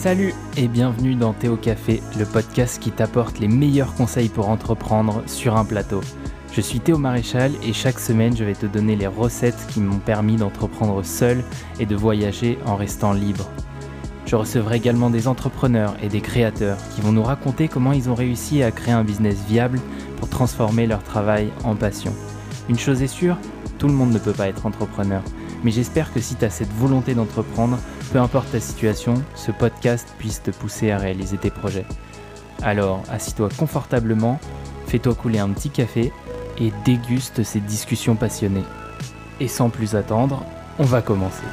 Salut et bienvenue dans Théo Café, le podcast qui t'apporte les meilleurs conseils pour entreprendre sur un plateau. Je suis Théo Maréchal et chaque semaine je vais te donner les recettes qui m'ont permis d'entreprendre seul et de voyager en restant libre. Je recevrai également des entrepreneurs et des créateurs qui vont nous raconter comment ils ont réussi à créer un business viable pour transformer leur travail en passion. Une chose est sûre, tout le monde ne peut pas être entrepreneur. Mais j'espère que si tu as cette volonté d'entreprendre, peu importe ta situation, ce podcast puisse te pousser à réaliser tes projets. Alors, assis-toi confortablement, fais-toi couler un petit café et déguste ces discussions passionnées. Et sans plus attendre, on va commencer.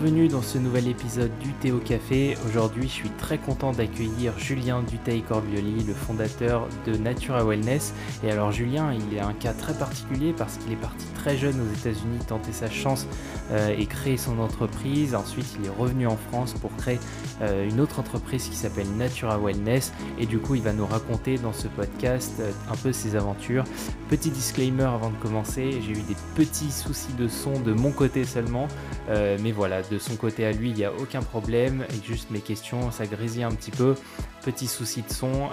Bienvenue dans ce nouvel épisode du Théo Café. Aujourd'hui, je suis très content d'accueillir Julien Duteil-Corbioli, le fondateur de Natura Wellness. Et alors, Julien, il est un cas très particulier parce qu'il est parti très jeune aux États-Unis tenter sa chance euh, et créer son entreprise. Ensuite, il est revenu en France pour créer euh, une autre entreprise qui s'appelle Natura Wellness. Et du coup, il va nous raconter dans ce podcast euh, un peu ses aventures. Petit disclaimer avant de commencer, j'ai eu des petits soucis de son de mon côté seulement. mais voilà, de son côté à lui, il n'y a aucun problème. Et juste mes questions, ça grésille un petit peu. Petit souci de son,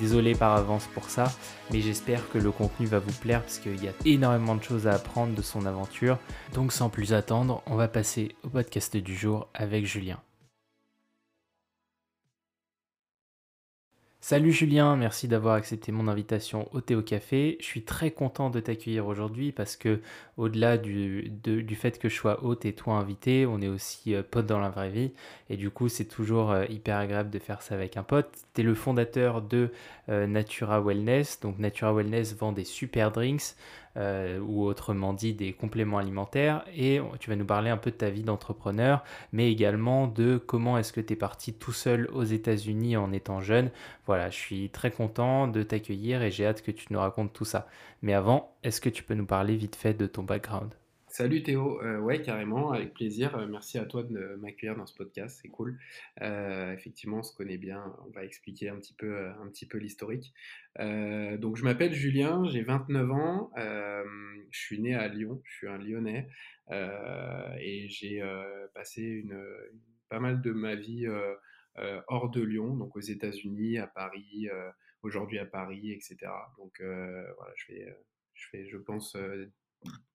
désolé par avance pour ça. Mais j'espère que le contenu va vous plaire parce qu'il y a énormément de choses à apprendre de son aventure. Donc sans plus attendre, on va passer au podcast du jour avec Julien. Salut Julien, merci d'avoir accepté mon invitation au Théo Café. Je suis très content de t'accueillir aujourd'hui parce que au-delà du, du, fait que je sois hôte et toi invité, on est aussi euh, pote dans la vraie vie et du coup c'est toujours euh, hyper agréable de faire ça avec un pote. Tu es le fondateur de euh, Natura Wellness, donc Natura Wellness vend des super drinks euh, ou autrement dit des compléments alimentaires. Et tu vas nous parler un peu de ta vie d'entrepreneur, mais également de comment est-ce que tu es parti tout seul aux États-Unis en étant jeune. Voilà, je suis très content de t'accueillir et j'ai hâte que tu nous racontes tout ça. Mais avant, est-ce que tu peux nous parler vite fait de ton background? Salut Théo, euh, ouais carrément, avec plaisir. Euh, merci à toi de m'accueillir dans ce podcast, c'est cool. Euh, effectivement, on se connaît bien. On va expliquer un petit peu, un petit peu l'historique. donc je m'appelle Julien, j'ai 29 ans. je suis né à Lyon, je suis un Lyonnais et j'ai passé pas mal de ma vie hors de Lyon, donc aux États-Unis, à Paris, aujourd'hui à Paris, etc. Donc voilà, je fais, je fais, je pense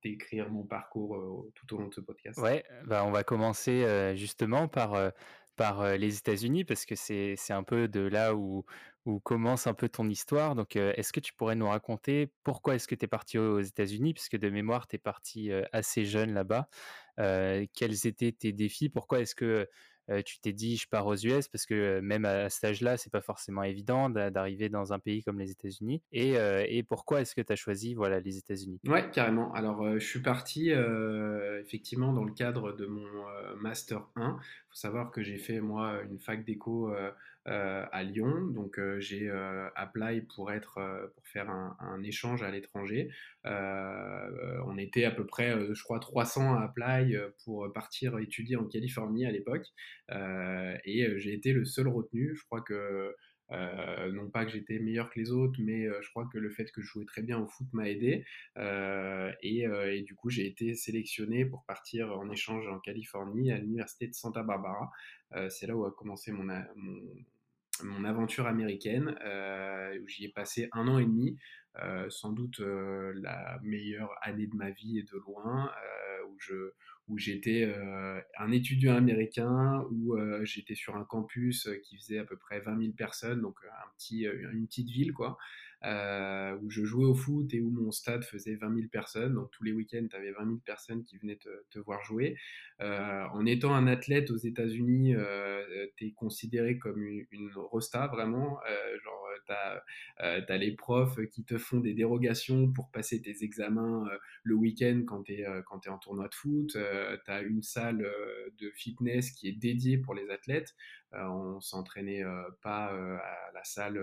décrire mon parcours euh, tout au long de ce podcast. Ouais, bah on va commencer euh, justement par, euh, par les États-Unis parce que c'est un peu de là où, où commence un peu ton histoire. Donc, est-ce que tu pourrais nous raconter pourquoi est-ce que tu es parti aux États-Unis Puisque de mémoire, tu es parti assez jeune là-bas. quels étaient tes défis? Pourquoi est-ce que tu t'es dit je pars aux US parce que même à cet âge-là, c'est pas forcément évident d'arriver dans un pays comme les États-Unis. Et, et, pourquoi est-ce que tu as choisi voilà, les États-Unis? Ouais, carrément. Alors, je suis parti effectivement dans le cadre de mon Master 1. Il faut savoir que j'ai fait moi une fac d'éco à Lyon. Donc j'ai apply pour être pour faire un, échange à l'étranger. on était à peu près, je crois, 300 à apply pour partir étudier en Californie à l'époque. et j'ai été le seul retenu. Je crois que non pas que j'étais meilleur que les autres, mais je crois que le fait que je jouais très bien au foot m'a aidé. Et, du coup, j'ai été sélectionné pour partir en échange en Californie à l'université de Santa Barbara. C'est là où a commencé mon, mon, aventure américaine, où j'y ai passé un an et demi. sans doute la meilleure année de ma vie et de loin, où où j'étais un étudiant américain, où j'étais sur un campus qui faisait à peu près 20 000 personnes, donc un petit, une petite ville, quoi, où je jouais au foot et où mon stade faisait 20 000 personnes. Donc tous les week-ends, tu avais 20 000 personnes qui venaient te, voir jouer. en étant un athlète aux États-Unis, tu es considéré comme une, rosta, vraiment. genre, tu as, les profs qui te font des dérogations pour passer tes examens le week-end quand tu es, en tournoi de foot. tu as une salle de fitness qui est dédiée pour les athlètes. On s'entraînait pas à la salle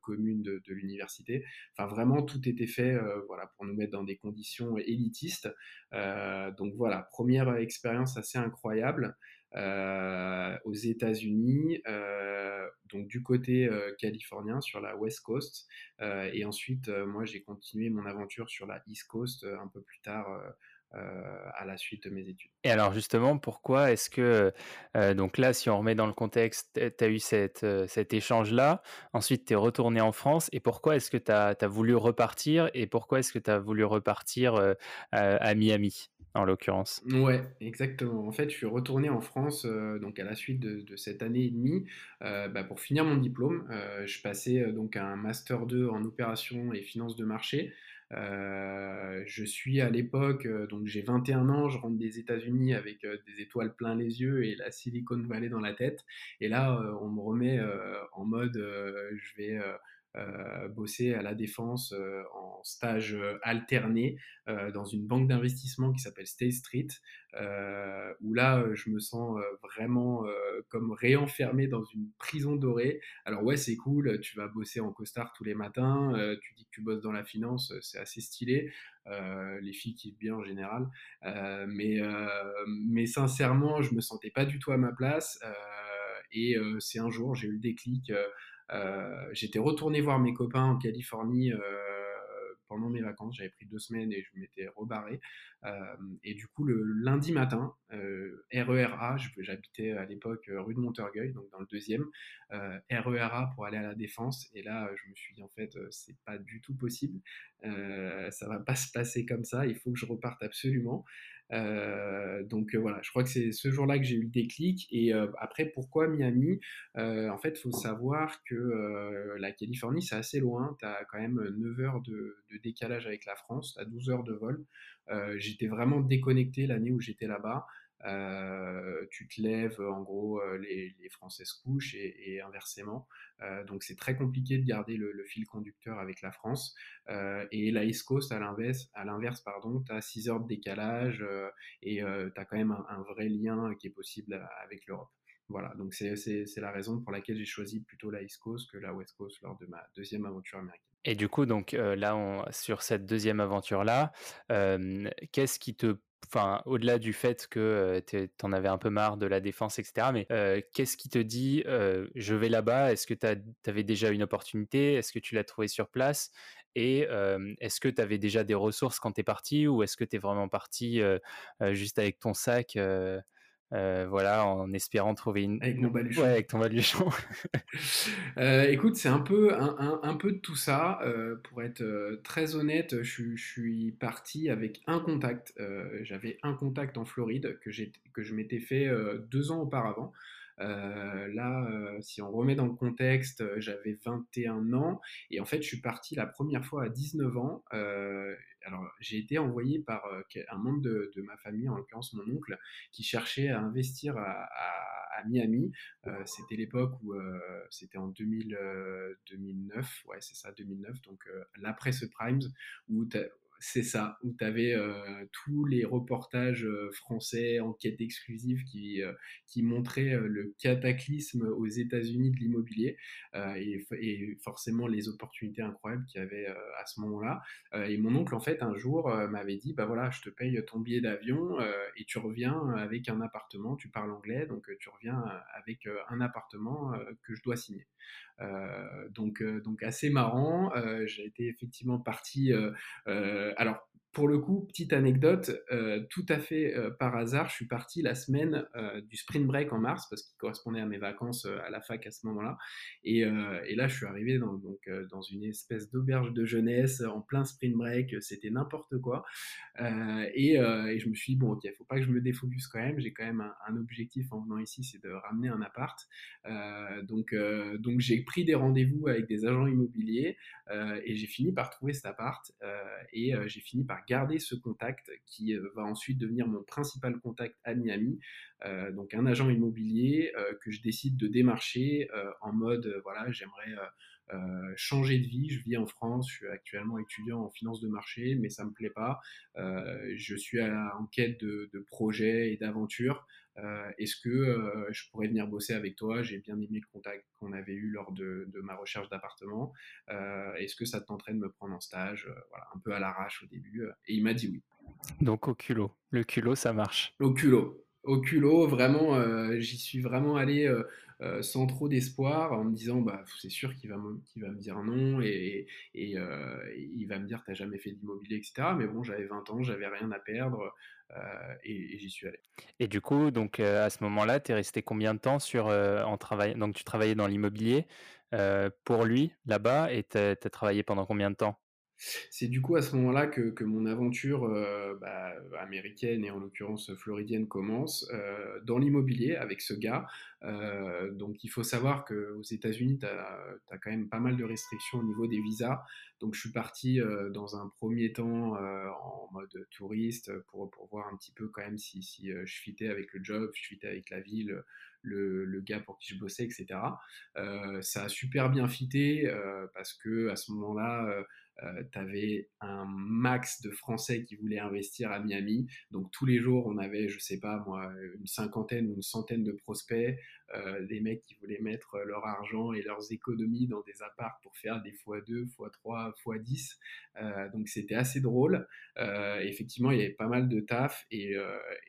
commune de, l'université. Enfin, vraiment, tout était fait voilà, pour nous mettre dans des conditions élitistes. donc voilà, première expérience assez incroyable. Euh, aux États-Unis, euh, donc du côté euh, californien sur la West Coast, et ensuite moi j'ai continué mon aventure sur la East Coast un peu plus tard. À la suite de mes études. Et alors justement, pourquoi est-ce que, donc là, si on remet dans le contexte, tu as eu cette, cet échange-là, ensuite tu es retourné en France, et pourquoi est-ce que tu as, as, voulu repartir, et pourquoi est-ce que tu as voulu repartir à Miami en l'occurrence? Ouais, exactement. En fait, je suis retourné en France euh, donc à la suite de, cette année et demie euh, bah, pour finir mon diplôme. Euh, je passais donc un master 2 en opération et finances de marché. Je suis à l'époque, donc j'ai 21 ans, je rentre des États-Unis avec des étoiles plein les yeux et la Silicon Valley dans la tête. Et là, on me remet en mode, je vais euh, bosser à la défense euh, en stage euh, alterné dans une banque d'investissement qui s'appelle State Street, où là je me sens vraiment comme réenfermé dans une prison dorée. Alors ouais c'est cool, tu vas bosser en costard tous les matins, tu dis que tu bosses dans la finance, c'est assez stylé. les filles kiffent bien en général, mais, mais sincèrement je me sentais pas du tout à ma place. et c'est un jour j'ai eu le déclic euh, j'étais retourné voir mes copains en Californie euh, pendant mes vacances. J'avais pris deux semaines et je m'étais rebarré. Euh, et du coup, le lundi matin, RERA, j'habitais à l'époque rue de Montorgueil, donc dans le deuxième, RERA pour aller à la Défense. Et là, je me suis dit, en fait, c'est pas du tout possible. ça va pas se passer comme ça. Il faut que je reparte absolument. Euh, donc euh, voilà, je crois que c'est ce jour-là que j'ai eu le déclic. Et euh, après, pourquoi Miami? En fait, il faut savoir que la Californie, c'est assez loin. Tu as quand même 9 heures de, décalage avec la France, tu as 12 heures de vol. j'étais vraiment déconnecté l'année où j'étais là-bas. Euh, tu te lèves, en gros, euh, les, les Français se couchent et, inversement. Euh, donc c'est très compliqué de garder le, fil conducteur avec la France. et la East Coast, à l'inverse, pardon, tu as 6 heures de décalage et tu as quand même un, vrai lien qui est possible avec l'Europe. Voilà, donc c'est la raison pour laquelle j'ai choisi plutôt la East Coast que la West Coast lors de ma deuxième aventure américaine. Et du coup, donc là, on, sur cette deuxième aventure-là, qu'est-ce qui te enfin, au-delà du fait que tu en avais un peu marre de la défense, etc., mais qu'est-ce qui te dit je vais là-bas Est-ce que tu avais déjà une opportunité? Est-ce que tu l'as trouvé sur place? Et est-ce que tu avais déjà des ressources quand tu es parti ou est-ce que tu es vraiment parti juste avec ton sac euh, voilà, en espérant trouver une. Avec mon baluchon. Ouais, avec ton baluchon. Euh, écoute, c'est un peu, un, peu de tout ça. Euh, pour être très honnête, je, suis parti avec un contact. J'avais un contact en Floride que, que je m'étais fait deux ans auparavant. Là, si on remet dans le contexte, j'avais 21 ans et en fait, je suis parti la première fois à 19 ans alors, j'ai été envoyé par euh, un membre de, ma famille, en l'occurrence mon oncle, qui cherchait à investir à, Miami. Euh, c'était l'époque où euh, c'était en 2009, ouais, c'est ça, 2009, donc l'après ce Primes, où c'est ça, où tu avais tous les reportages français, enquêtes exclusives qui, qui montraient le cataclysme aux États-Unis de l'immobilier et, forcément les opportunités incroyables qu'il y avait à ce moment-là. et mon oncle, en fait, un jour m'avait dit Bah voilà, je te paye ton billet d'avion et tu reviens avec un appartement, tu parles anglais, donc tu reviens avec un appartement que je dois signer. Euh, donc, euh, donc assez marrant. Euh, j'ai été effectivement parti. alors pour le coup, petite anecdote, euh, tout à fait euh, par hasard, je suis parti la semaine euh, du spring break en mars parce qu'il correspondait à mes vacances à la fac à ce moment-là. Et, là, je suis arrivé dans, donc, dans une espèce d'auberge de jeunesse en plein spring break, c'était n'importe quoi. Et, je me suis dit, bon, ok, il faut pas que je me défocus quand même, j'ai quand même un, un, objectif en venant ici, c'est de ramener un appart. donc donc j'ai pris des rendez-vous avec des agents immobiliers et j'ai fini par trouver cet appart et j'ai fini par garder ce contact qui euh, va ensuite devenir mon principal contact à Miami. Euh, donc un agent immobilier euh, que je décide de démarcher en mode voilà j'aimerais changer de vie. Je vis en France, je suis actuellement étudiant en finance de marché, mais ça me plaît pas. je suis à, en quête de, de projets et d'aventures. Est-ce que je pourrais venir bosser avec toi? J'ai bien aimé le contact qu'on avait eu lors de, de ma recherche d'appartement. Est-ce que ça te tenterait de me prendre en stage? Voilà, Un peu à l'arrache au début. Et il m'a dit oui. Donc au culot. Le culot, ça marche. Au culot. Au culot, vraiment, j'y suis vraiment allé euh, sans trop d'espoir, en me disant bah, c'est sûr qu'il va, me, dire non et, et, euh, il va me dire t'as jamais fait d'immobilier, etc. Mais bon, j'avais 20 ans, j'avais rien à perdre euh, et, j'y suis allé. Et du coup, donc à ce moment-là, tu es resté combien de temps sur, en Donc tu travaillais dans l'immobilier pour lui là-bas et tu as travaillé pendant combien de temps? C'est du coup à ce moment-là que, mon aventure euh, bah, américaine et en l'occurrence floridienne commence euh, dans l'immobilier avec ce gars. Euh, donc il faut savoir qu'aux États-Unis, tu as, quand même pas mal de restrictions au niveau des visas. Donc je suis parti dans un premier temps en mode touriste pour, pour, voir un petit peu quand même si, si je fitais avec le job, je fitais avec la ville, le, le, gars pour qui je bossais, etc. ça a super bien fité parce que à ce moment-là, euh, tu avais un max de Français qui voulaient investir à Miami. Donc tous les jours, on avait, je sais pas moi, une cinquantaine ou une centaine de prospects, euh, des mecs qui voulaient mettre leur argent et leurs économies dans des apparts pour faire des x2, x3, x10. Euh, donc c'était assez drôle. Euh, effectivement, il y avait pas mal de taf et,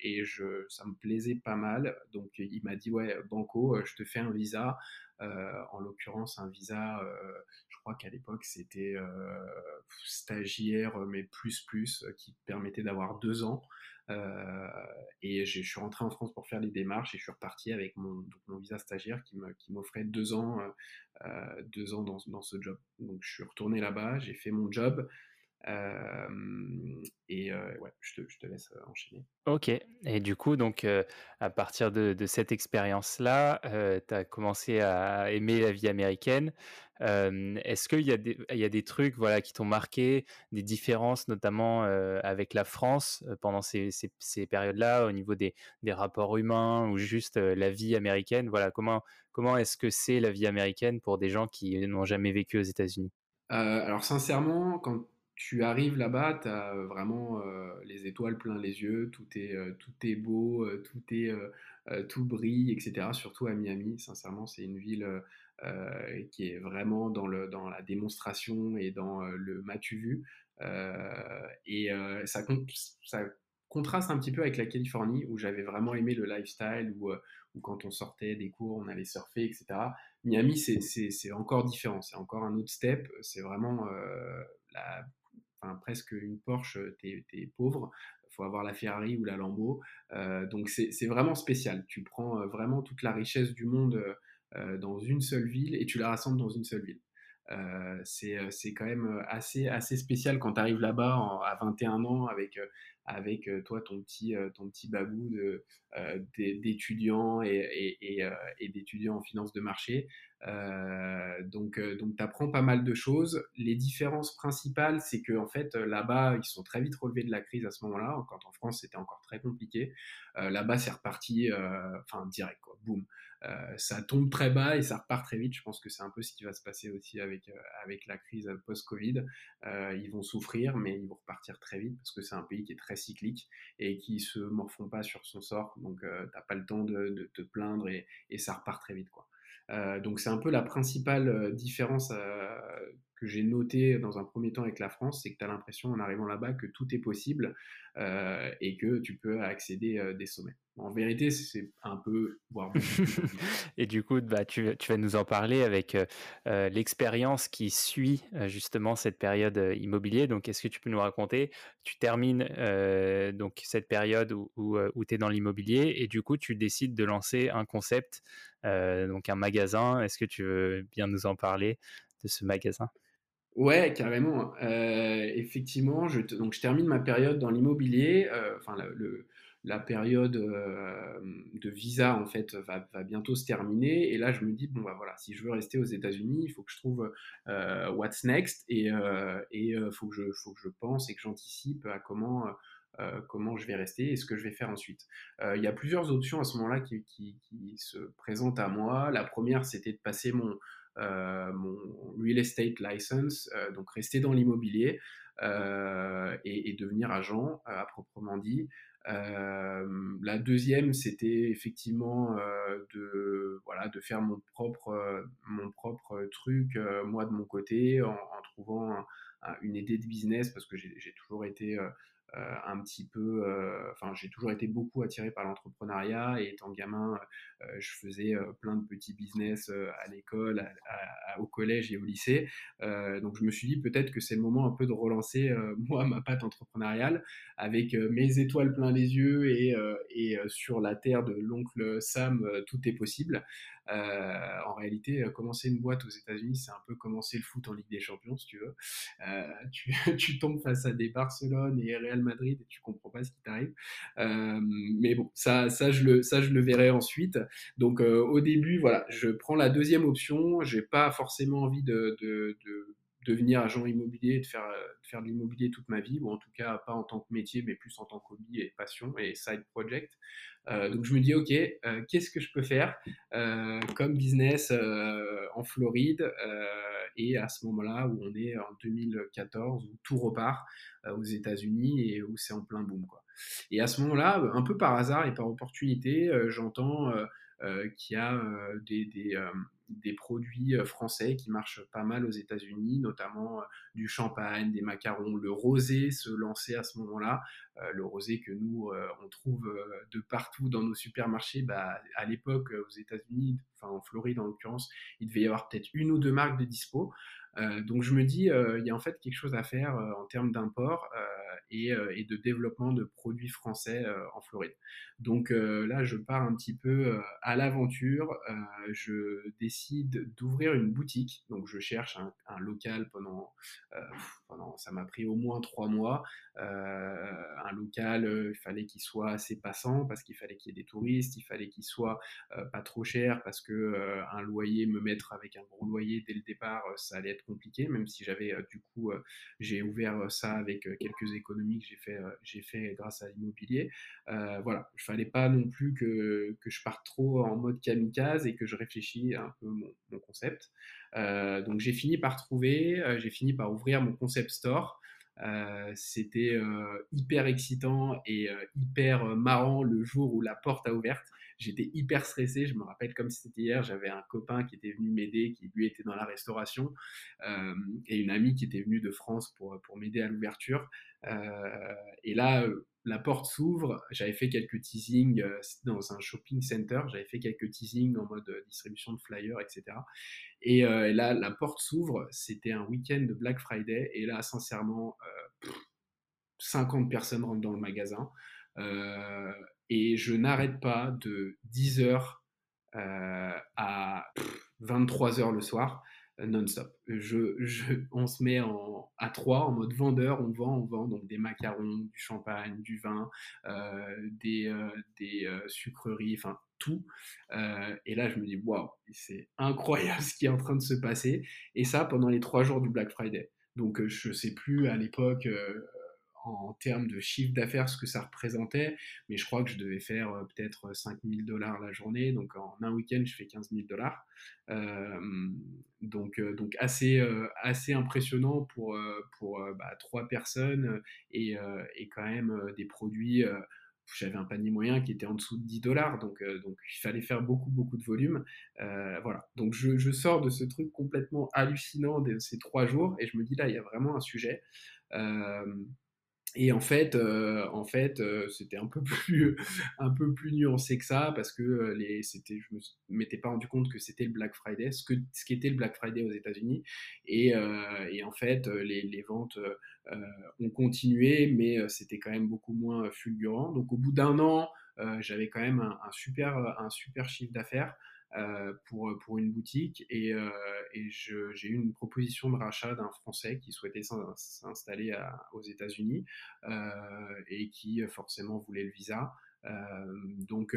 et je, ça me plaisait pas mal. Donc il m'a dit, ouais, Banco, je te fais un visa. en l'occurrence, un visa crois qu'à l'époque c'était euh, stagiaire mais plus plus euh, qui permettait d'avoir deux ans. Euh, et je suis rentré en France pour faire les démarches et je suis reparti avec mon, visa stagiaire qui m'offrait deux ans, deux ans dans, dans, ce job. Donc je suis retourné là-bas, j'ai fait mon job. et ouais, je te, je te, laisse enchaîner. Ok, et du coup, donc à partir de, de cette expérience-là, tu as commencé à aimer la vie américaine. Est-ce qu'il y, a des, y a des trucs voilà, qui t'ont marqué, des différences notamment avec la France pendant ces, périodes-là, au niveau des, des, rapports humains ou juste la vie américaine? Voilà, Comment, comment est-ce que c'est la vie américaine pour des gens qui n'ont jamais vécu aux États-Unis? Alors sincèrement, quand tu arrives là-bas, tu as vraiment les étoiles plein les yeux, tout est, tout est beau, tout, est, tout brille, etc. Surtout à Miami, sincèrement, c'est une ville qui est vraiment dans, la démonstration et dans le matu vu. et ça, contraste un petit peu avec la Californie, où j'avais vraiment aimé le lifestyle, où, quand on sortait des cours, on allait surfer, etc. Miami, c'est encore différent, c'est encore un autre step, c'est vraiment presque une Porsche, t'es es pauvre, faut avoir la Ferrari ou la Lambo. Euh, donc c'est vraiment spécial. Tu prends euh, vraiment toute la richesse du monde euh, dans une seule ville et tu la rassembles dans une seule ville. c'est quand même assez, assez spécial quand tu arrives là-bas à 21 ans avec, avec toi ton petit, ton petit babou d'étudiants et, et, et d'étudiants en finance de marché. Euh, donc, euh, donc tu apprends pas mal de choses. Les différences principales, c'est que en fait, là-bas, ils sont très vite relevés de la crise à ce moment-là. Quand en France, c'était encore très compliqué. Euh, là-bas, c'est reparti, enfin direct, quoi. Boum. Ça tombe très bas et ça repart très vite. Je pense que c'est un peu ce qui va se passer aussi avec avec la crise post-Covid. ils vont souffrir, mais ils vont repartir très vite parce que c'est un pays qui est très cyclique et qui se morfond pas sur son sort. Donc, t'as pas le temps de, te plaindre et, ça repart très vite. Euh, donc c'est un peu la principale euh, différence euh, que j'ai notée dans un premier temps avec la France, c'est que tu as l'impression en arrivant là-bas que tout est possible et que tu peux accéder des sommets. En vérité, c'est un peu, Et du coup, bah, tu, vas nous en parler avec l'expérience qui suit justement cette période immobilier. Donc, est-ce que tu peux nous raconter Tu termines donc cette période où, où, où tu es dans l'immobilier et du coup, tu décides de lancer un concept euh, donc un magasin. Est-ce que tu veux bien nous en parler de ce magasin? Ouais, carrément. Euh, effectivement, je, donc je termine ma période dans l'immobilier. Euh, enfin, le, la période de visa en fait va, va, bientôt se terminer. Et là, je me dis bon bah voilà, si je veux rester aux États-Unis, il faut que je trouve what's next et il faut que je faut que je pense et que j'anticipe à comment euh, comment je vais rester et ce que je vais faire ensuite. Euh, il y a plusieurs options à ce moment-là qui, se présentent à moi. La première, c'était de passer mon, mon real estate license, donc rester dans l'immobilier et, et, devenir agent à proprement dit. Euh, la deuxième, c'était effectivement euh, de, voilà, de faire mon propre, mon propre truc, moi de mon côté, en, trouvant une idée de business, parce que j'ai toujours été euh, un petit peu, euh, enfin j'ai toujours été beaucoup attiré par l'entrepreneuriat et étant gamin, euh, je faisais plein de petits business à l'école, au collège et au lycée. donc je me suis dit peut-être que c'est le moment un peu de relancer moi ma patte entrepreneuriale avec mes étoiles plein les yeux et, et sur la terre de l'oncle Sam, tout est possible. Euh, en réalité, euh, commencer une boîte aux États-Unis, c'est un peu commencer le foot en Ligue des Champions, si tu veux. Euh, tu, tu, tombes face à des Barcelone et Real Madrid et tu comprends pas ce qui t'arrive. mais bon, ça, ça, je le, ça, je le verrai ensuite. Donc, au début, voilà, je prends la deuxième option. J'ai pas forcément envie de, de, de devenir agent immobilier, de faire, de faire de l'immobilier toute ma vie, ou en tout cas pas en tant que métier, mais plus en tant qu'hobby et passion et side project. Euh, donc je me dis, ok, euh, qu'est-ce que je peux faire euh, comme business en Floride Et à ce moment-là, où on est en 2014, où tout repart aux États-Unis et où c'est en plein boom. Quoi. Et à ce moment-là, un peu par hasard et par opportunité, j'entends qu'il y a des, des, des produits euh, français qui marchent pas mal aux États-Unis, notamment euh, du champagne, des macarons, le rosé se lançait à ce moment-là, euh, le rosé que nous on trouve de partout dans nos supermarchés. Bah, à l'époque aux États-Unis, en Floride en l'occurrence, il devait y avoir peut-être une ou deux marques de dispo. Donc je me dis, il y a en fait quelque chose à faire en termes d'import et, de développement de produits français en Floride. Donc là, je pars un petit peu à l'aventure. je décide d'ouvrir une boutique. Donc je cherche un, un local pendant, pendant, ça m'a pris au moins trois mois. un local, il fallait qu'il soit assez passant parce qu'il fallait qu'il y ait des touristes, il fallait qu'il soit pas trop cher parce que un loyer, me mettre avec un gros loyer dès le départ, ça allait être compliqué, même si j'avais du coup, j'ai ouvert ça avec quelques économies que j'ai fait, j'ai fait grâce à l'immobilier. voilà, il fallait pas non plus que, que, je parte trop en mode kamikaze et que je réfléchis un peu mon, concept. donc j'ai fini par trouver, j'ai fini par ouvrir mon concept store. Euh, c'était euh, hyper excitant et euh, hyper marrant le jour où la porte a ouverte. J'étais hyper stressé, je me rappelle comme c'était hier, j'avais un copain qui était venu m'aider, qui lui était dans la restauration, et une amie qui était venue de France pour, pour m'aider à l'ouverture. et là, la porte s'ouvre, j'avais fait quelques teasings, dans un shopping center, j'avais fait quelques teasings en mode distribution de flyers, etc. Et, euh, là, la porte s'ouvre. C'était un week-end de Black Friday. Et là, sincèrement, 50 euh, personnes rentrent dans le magasin. Euh, et je n'arrête pas de 10h à 23h le soir non-stop. Je, je, on se met en, à trois en mode vendeur, on vend, on vend donc des macarons, du champagne, du vin, des, des sucreries, enfin tout. Euh, et là, je me dis, waouh, c'est incroyable ce qui est en train de se passer. Et ça, pendant les trois jours du Black Friday. Donc, euh, je ne sais plus à l'époque, euh, en termes de chiffre d'affaires, ce que ça représentait, mais je crois que je devais faire peut-être 5000 dollars la journée. Donc, en un week-end, je fais 15 000 dollars. donc, donc assez, assez impressionnant pour, pour bah, trois personnes et, et, quand même des produits j'avais un panier moyen qui était en dessous de 10 dollars, donc, euh, donc il fallait faire beaucoup, beaucoup de volume. Euh, voilà, donc je, je, sors de ce truc complètement hallucinant de ces trois jours et je me dis là, il y a vraiment un sujet. Et en fait, euh, en fait, euh, c'était un peu plus, un peu plus nuancé que ça parce que euh, les, c'était, je me m'étais pas rendu compte que c'était le Black Friday, ce que, ce qu'était le Black Friday aux États-Unis. Et, et en fait, les, les ventes ont continué, mais c'était quand même beaucoup moins fulgurant. Donc, au bout d'un an, j'avais quand même un, super, un super chiffre d'affaires. Euh, pour, pour une boutique et, euh, et j'ai eu une proposition de rachat d'un Français qui souhaitait s'installer aux États-Unis euh, et qui forcément voulait le visa. donc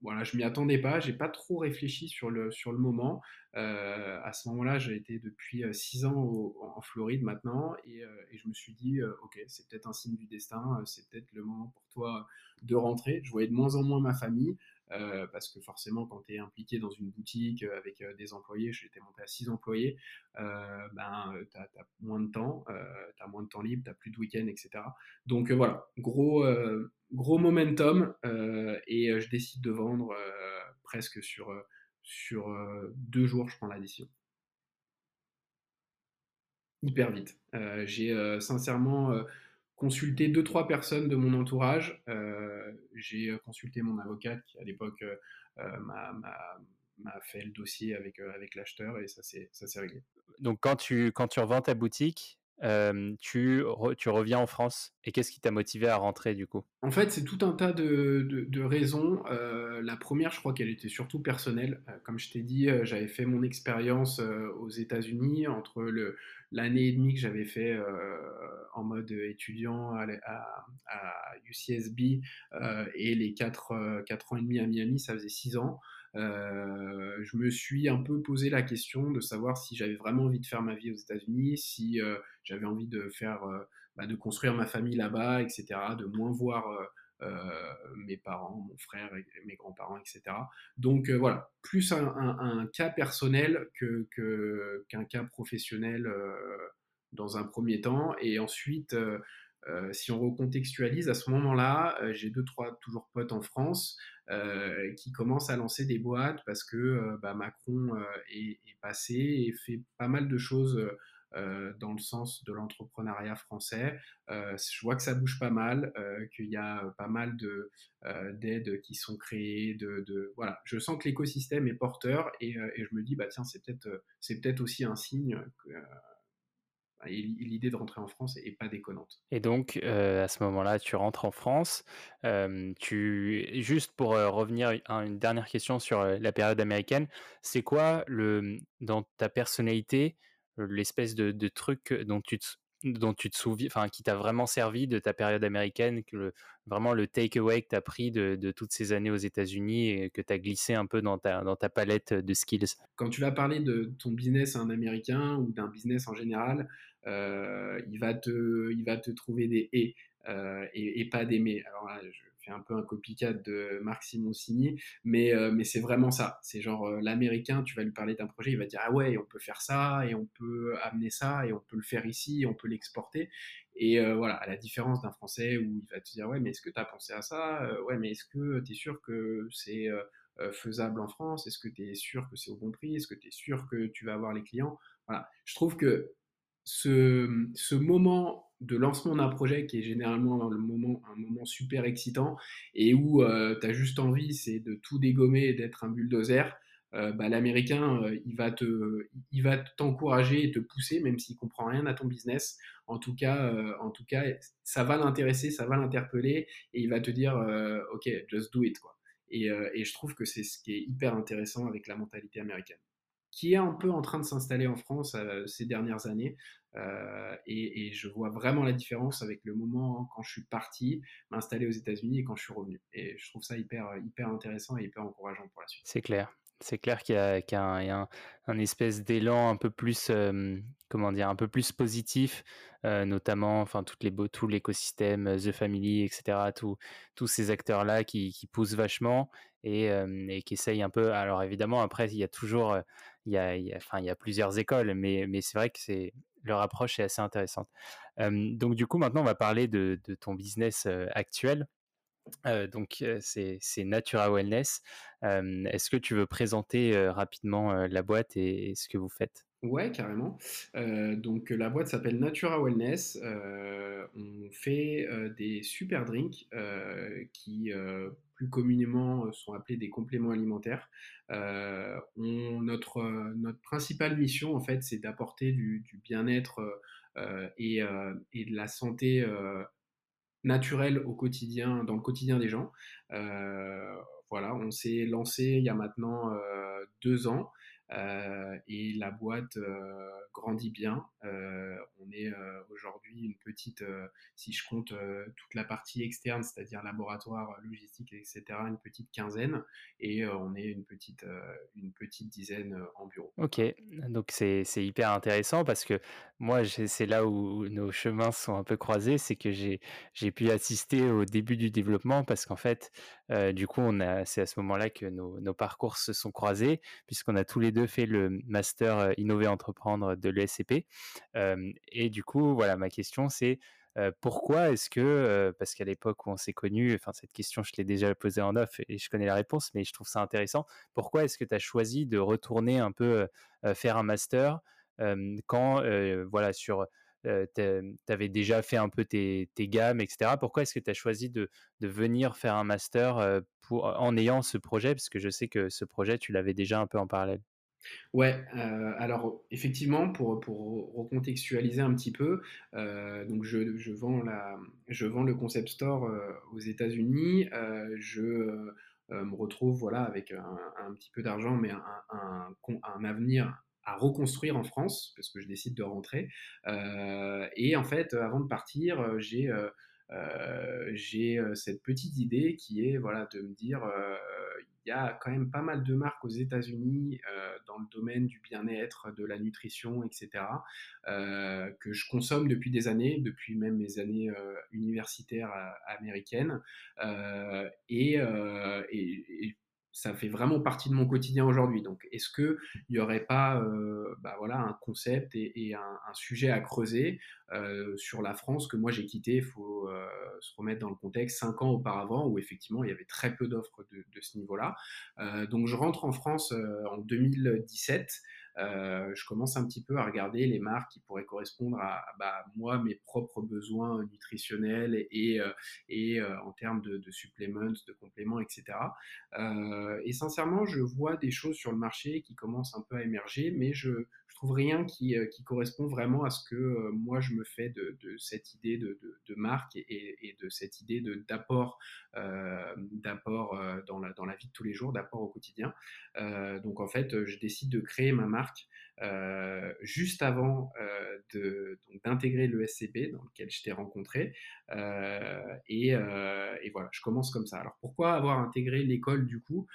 voilà, je m'y attendais pas, j'ai pas trop réfléchi sur le, sur le moment. à ce moment-là, j'ai été depuis six ans en Floride maintenant et, je me suis dit, ok, c'est peut-être un signe du destin, c'est peut-être le moment pour toi de rentrer. Je voyais de moins en moins ma famille, parce que forcément, quand tu es impliqué dans une boutique avec des employés, j'étais monté à 6 employés, ben, tu as, moins de temps, tu as moins de temps libre, tu plus de week-end, etc. Donc voilà, gros, gros momentum, et je décide de vendre presque sur, sur deux jours, je prends la décision hyper vite. j'ai sincèrement consulté deux, trois personnes de mon entourage. j'ai consulté mon avocate qui, à l'époque, m'a fait le dossier avec, avec l'acheteur et ça s'est réglé. Donc, quand tu, quand tu revends ta boutique, tu, tu reviens en France et qu'est-ce qui t'a motivé à rentrer du coup? En fait, c'est tout un tas de, de, raisons. la première, je crois qu'elle était surtout personnelle. comme je t'ai dit, j'avais fait mon expérience aux États-Unis entre l'année et demie que j'avais fait en mode étudiant à, à, UCSB et les 4, 4 ans et demi à Miami, ça faisait 6 ans. Euh, je me suis un peu posé la question de savoir si j'avais vraiment envie de faire ma vie aux États-Unis, si euh, j'avais envie de faire, euh, bah, de construire ma famille là-bas, etc., de moins voir mes parents, mon frère, mes grands-parents, etc. Donc voilà, plus un, cas personnel que, qu'un cas professionnel dans un premier temps, et ensuite si on recontextualise, à ce moment-là, j'ai deux, trois toujours potes en France euh, qui commencent à lancer des boîtes parce que bah, Macron est, passé et fait pas mal de choses dans le sens de l'entrepreneuriat français. je vois que ça bouge pas mal, qu'il y a pas mal de, d'aides qui sont créées. De, voilà. Je sens que l'écosystème est porteur et, et, je me dis, bah, tiens, c'est peut-être, c'est peut-être aussi un signe l'idée de rentrer en France est pas déconnante. Et donc, à ce moment-là, tu rentres en France. tu... Juste pour revenir à une dernière question sur la période américaine, c'est quoi, le, dans ta personnalité, l'espèce de, truc dont tu te, dont tu te souviens, enfin, qui t'a vraiment servi de ta période américaine, que vraiment le takeaway que tu as pris de, toutes ces années aux États-Unis et que tu as glissé un peu dans ta, palette de skills? Quand tu vas parler de ton business à un Américain ou d'un business en général, euh, il, va te, trouver des et, euh, et, pas des mais. Un peu un copycat de Marc Simoncini, mais, euh, mais c'est vraiment ça. C'est genre l'américain, tu vas lui parler d'un projet, il va dire Ah ouais, on peut faire ça, et on peut amener ça, et on peut le faire ici, et on peut l'exporter. Et voilà, à la différence d'un Français où il va te dire Ouais, mais est-ce que tu as pensé à ça? Ouais, mais est-ce que tu es sûr que c'est faisable en France? Est-ce que tu es sûr que c'est au bon prix? Est-ce que tu es sûr que tu vas avoir les clients? Voilà, je trouve que ce, moment de lancement d'un projet qui est généralement le moment, un moment super excitant et où euh, tu as juste envie, c'est de tout dégommer et d'être un bulldozer, euh, bah, l'américain, euh, il va te, t'encourager et te pousser, même s'il comprend rien à ton business. En tout cas, cas, ça va l'intéresser, ça va l'interpeller et il va te dire, ok, just do it quoi. Et, et je trouve que c'est ce qui est hyper intéressant avec la mentalité américaine qui est un peu en train de s'installer en France euh, ces dernières années. Euh, et, je vois vraiment la différence avec le moment quand je suis parti m'installer aux États-Unis et quand je suis revenu. Et je trouve ça hyper, hyper intéressant et hyper encourageant pour la suite. C'est clair. C'est clair qu'il y a, un, espèce d'élan un peu plus, euh, comment dire, un peu plus positif, notamment, enfin, toutes les tout l'écosystème, The Family, etc. tous ces acteurs-là qui, poussent vachement et, qui essayent un peu. Alors évidemment, après, il y a toujours il y a, enfin, il y a plusieurs écoles, mais, c'est vrai que leur approche est assez intéressante. donc du coup, maintenant, on va parler de ton business actuel. donc c'est Natura Wellness. Est-ce que tu veux présenter rapidement la boîte et, ce que vous faites? Ouais, carrément. donc la boîte s'appelle Natura Wellness. on fait des super drinks qui plus communément sont appelés des compléments alimentaires. notre principale mission, en fait, c'est d'apporter du, bien-être et, et, de la santé naturelle au quotidien, dans le quotidien des gens. voilà, on s'est lancé il y a maintenant deux ans. Et la boîte grandit bien. on est aujourd'hui une petite, si je compte toute la partie externe, c'est-à-dire laboratoire, logistique, etc., une petite quinzaine, et on est une petite, une petite dizaine en bureau. Ok, donc c'est hyper intéressant parce que moi, c'est là où nos chemins sont un peu croisés, c'est que j'ai pu assister au début du développement parce qu'en fait, du coup, c'est à ce moment-là que nos, nos, parcours se sont croisés puisqu'on a tous les deux fait le master Innover Entreprendre de l'ESCP. et du coup, voilà, ma question c'est pourquoi est-ce que, parce qu'à l'époque où on s'est connus, enfin cette question je l'ai déjà posée en off et je connais la réponse, mais je trouve ça intéressant, pourquoi est-ce que tu as choisi de retourner un peu faire un master quand, voilà, sur... tu avais déjà fait un peu tes, tes gammes, etc. Pourquoi est-ce que tu as choisi de, de, venir faire un master pour, en ayant ce projet? Parce que je sais que ce projet, tu l'avais déjà un peu en parallèle. Ouais, euh, alors effectivement, pour, pour recontextualiser un petit peu, euh, donc je, je, vends la, je vends le concept store euh, aux États-Unis. je me retrouve voilà avec un, petit peu d'argent, mais un, un, avenir à reconstruire en France parce que je décide de rentrer. et en fait, avant de partir, j'ai cette petite idée qui est voilà de me dire il y a quand même pas mal de marques aux États-Unis domaine du bien-être, de la nutrition, etc., euh, que je consomme depuis des années, depuis même mes années euh, universitaires américaines. Et, et, ça fait vraiment partie de mon quotidien aujourd'hui. Donc, est-ce qu'il n'y aurait pas bah voilà, un concept et, un, sujet à creuser sur la France que moi j'ai quitté, il faut se remettre dans le contexte, cinq ans auparavant, où effectivement il y avait très peu d'offres de, ce niveau-là. donc, je rentre en France en 2017. Euh, je commence un petit peu à regarder les marques qui pourraient correspondre à, bah, moi, mes propres besoins nutritionnels et, et, euh, en termes de, supplements, de compléments, etc. Euh, et sincèrement, je vois des choses sur le marché qui commencent un peu à émerger, mais je trouve rien qui, qui, correspond vraiment à ce que moi je me fais de, cette idée de, marque et, de cette idée d'apport d'apport dans, la, dans la vie de tous les jours, d'apport au quotidien. donc en fait, je décide de créer ma marque euh, juste avant euh, d'intégrer le SCP dans lequel je t'ai rencontré. Euh, et, voilà, je commence comme ça. Alors pourquoi avoir intégré l'école du coup?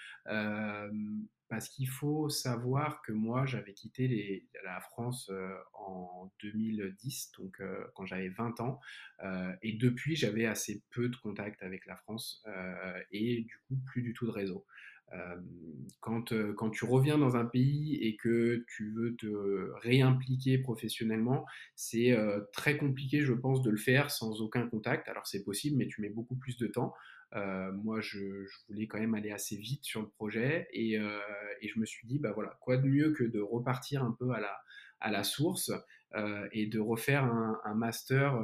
Parce qu'il faut savoir que moi, j'avais quitté la France en 2010, donc quand j'avais 20 ans, et depuis, j'avais assez peu de contact avec la France et du coup, plus du tout de réseau. Euh, quand, euh, quand, tu reviens dans un pays et que tu veux te réimpliquer professionnellement, c'est euh, très compliqué, je pense, de le faire sans aucun contact. Alors c'est possible, mais tu mets beaucoup plus de temps. Moi, je, voulais quand même aller assez vite sur le projet et, et, je me suis dit, bah voilà, quoi de mieux que de repartir un peu à la, à la source et de refaire un, master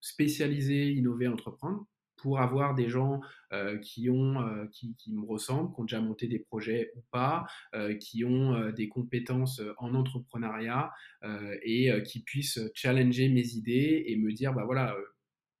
spécialisé, innover, entreprendre pour avoir des gens euh, qui, ont, euh, qui, me ressemblent, qui ont déjà monté des projets ou pas, euh, qui ont des compétences en entrepreneuriat et qui puissent challenger mes idées et me dire, bah voilà,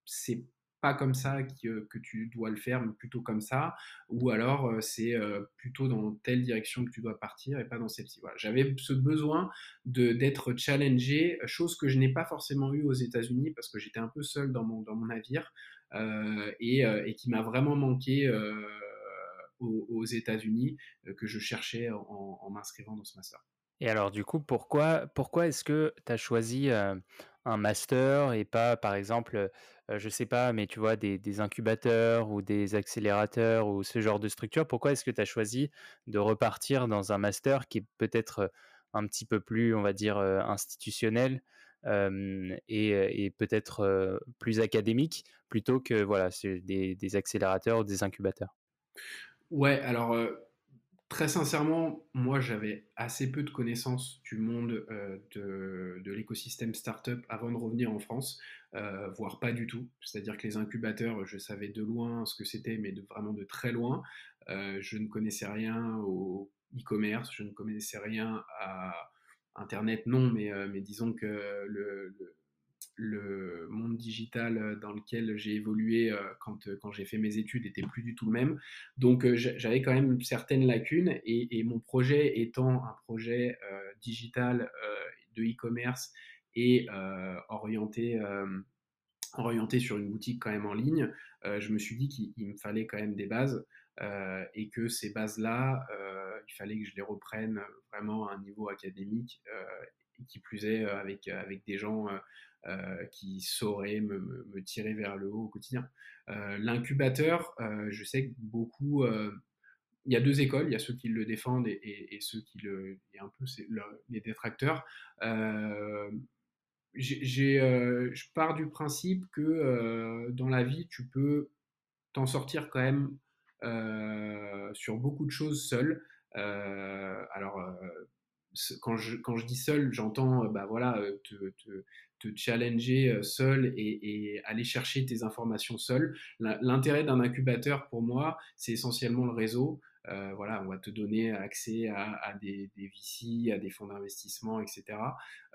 c'est pas comme ça que, que, tu dois le faire, mais plutôt comme ça, ou alors c'est plutôt dans telle direction que tu dois partir et pas dans celle-ci. Voilà. J'avais ce besoin d'être challengé, chose que je n'ai pas forcément eu aux États-Unis parce que j'étais un peu seul dans mon, dans mon navire. Euh, et, euh, et, qui m'a vraiment manqué euh, aux, États-Unis que je cherchais en, m'inscrivant dans ce master. Et alors, du coup, pourquoi, pourquoi est-ce que tu as choisi un master et pas, par exemple, je sais pas, mais tu vois, des, incubateurs ou des accélérateurs ou ce genre de structure? Pourquoi est-ce que tu as choisi de repartir dans un master qui est peut-être un petit peu plus, on va dire, institutionnel et, peut-être plus académique plutôt que voilà, des, des, accélérateurs ou des incubateurs? Ouais, alors très sincèrement, moi j'avais assez peu de connaissances du monde de, de l'écosystème startup avant de revenir en France, voire pas du tout. C'est-à-dire que les incubateurs, je savais de loin ce que c'était, mais vraiment de très loin. je ne connaissais rien au e-commerce, je ne connaissais rien à Internet, non, mais, euh, disons que le, monde digital dans lequel j'ai évolué euh, quand, quand j'ai fait mes études était plus du tout le même. Donc euh, j'avais quand même certaines lacunes et, mon projet étant un projet digital de e-commerce et orienté, orienté sur une boutique quand même en ligne, je me suis dit qu'il me fallait quand même des bases et que ces bases-là, il fallait que je les reprenne vraiment à un niveau académique et qui plus est avec, avec des gens qui sauraient me, tirer vers le haut au quotidien. L'incubateur, je sais que beaucoup il y a deux écoles, il y a ceux qui le défendent et, ceux qui le, et un peu les détracteurs. Euh, euh, je pars du principe que euh, dans la vie, tu peux t'en sortir quand même sur beaucoup de choses seul. alors, quand je, quand je dis seul, j'entends bah voilà, te challenger seul et, et, aller chercher tes informations seul. L'intérêt d'un incubateur, pour moi, c'est essentiellement le réseau. Euh, voilà, on va te donner accès à, des, des, VC, à des fonds d'investissement, etc.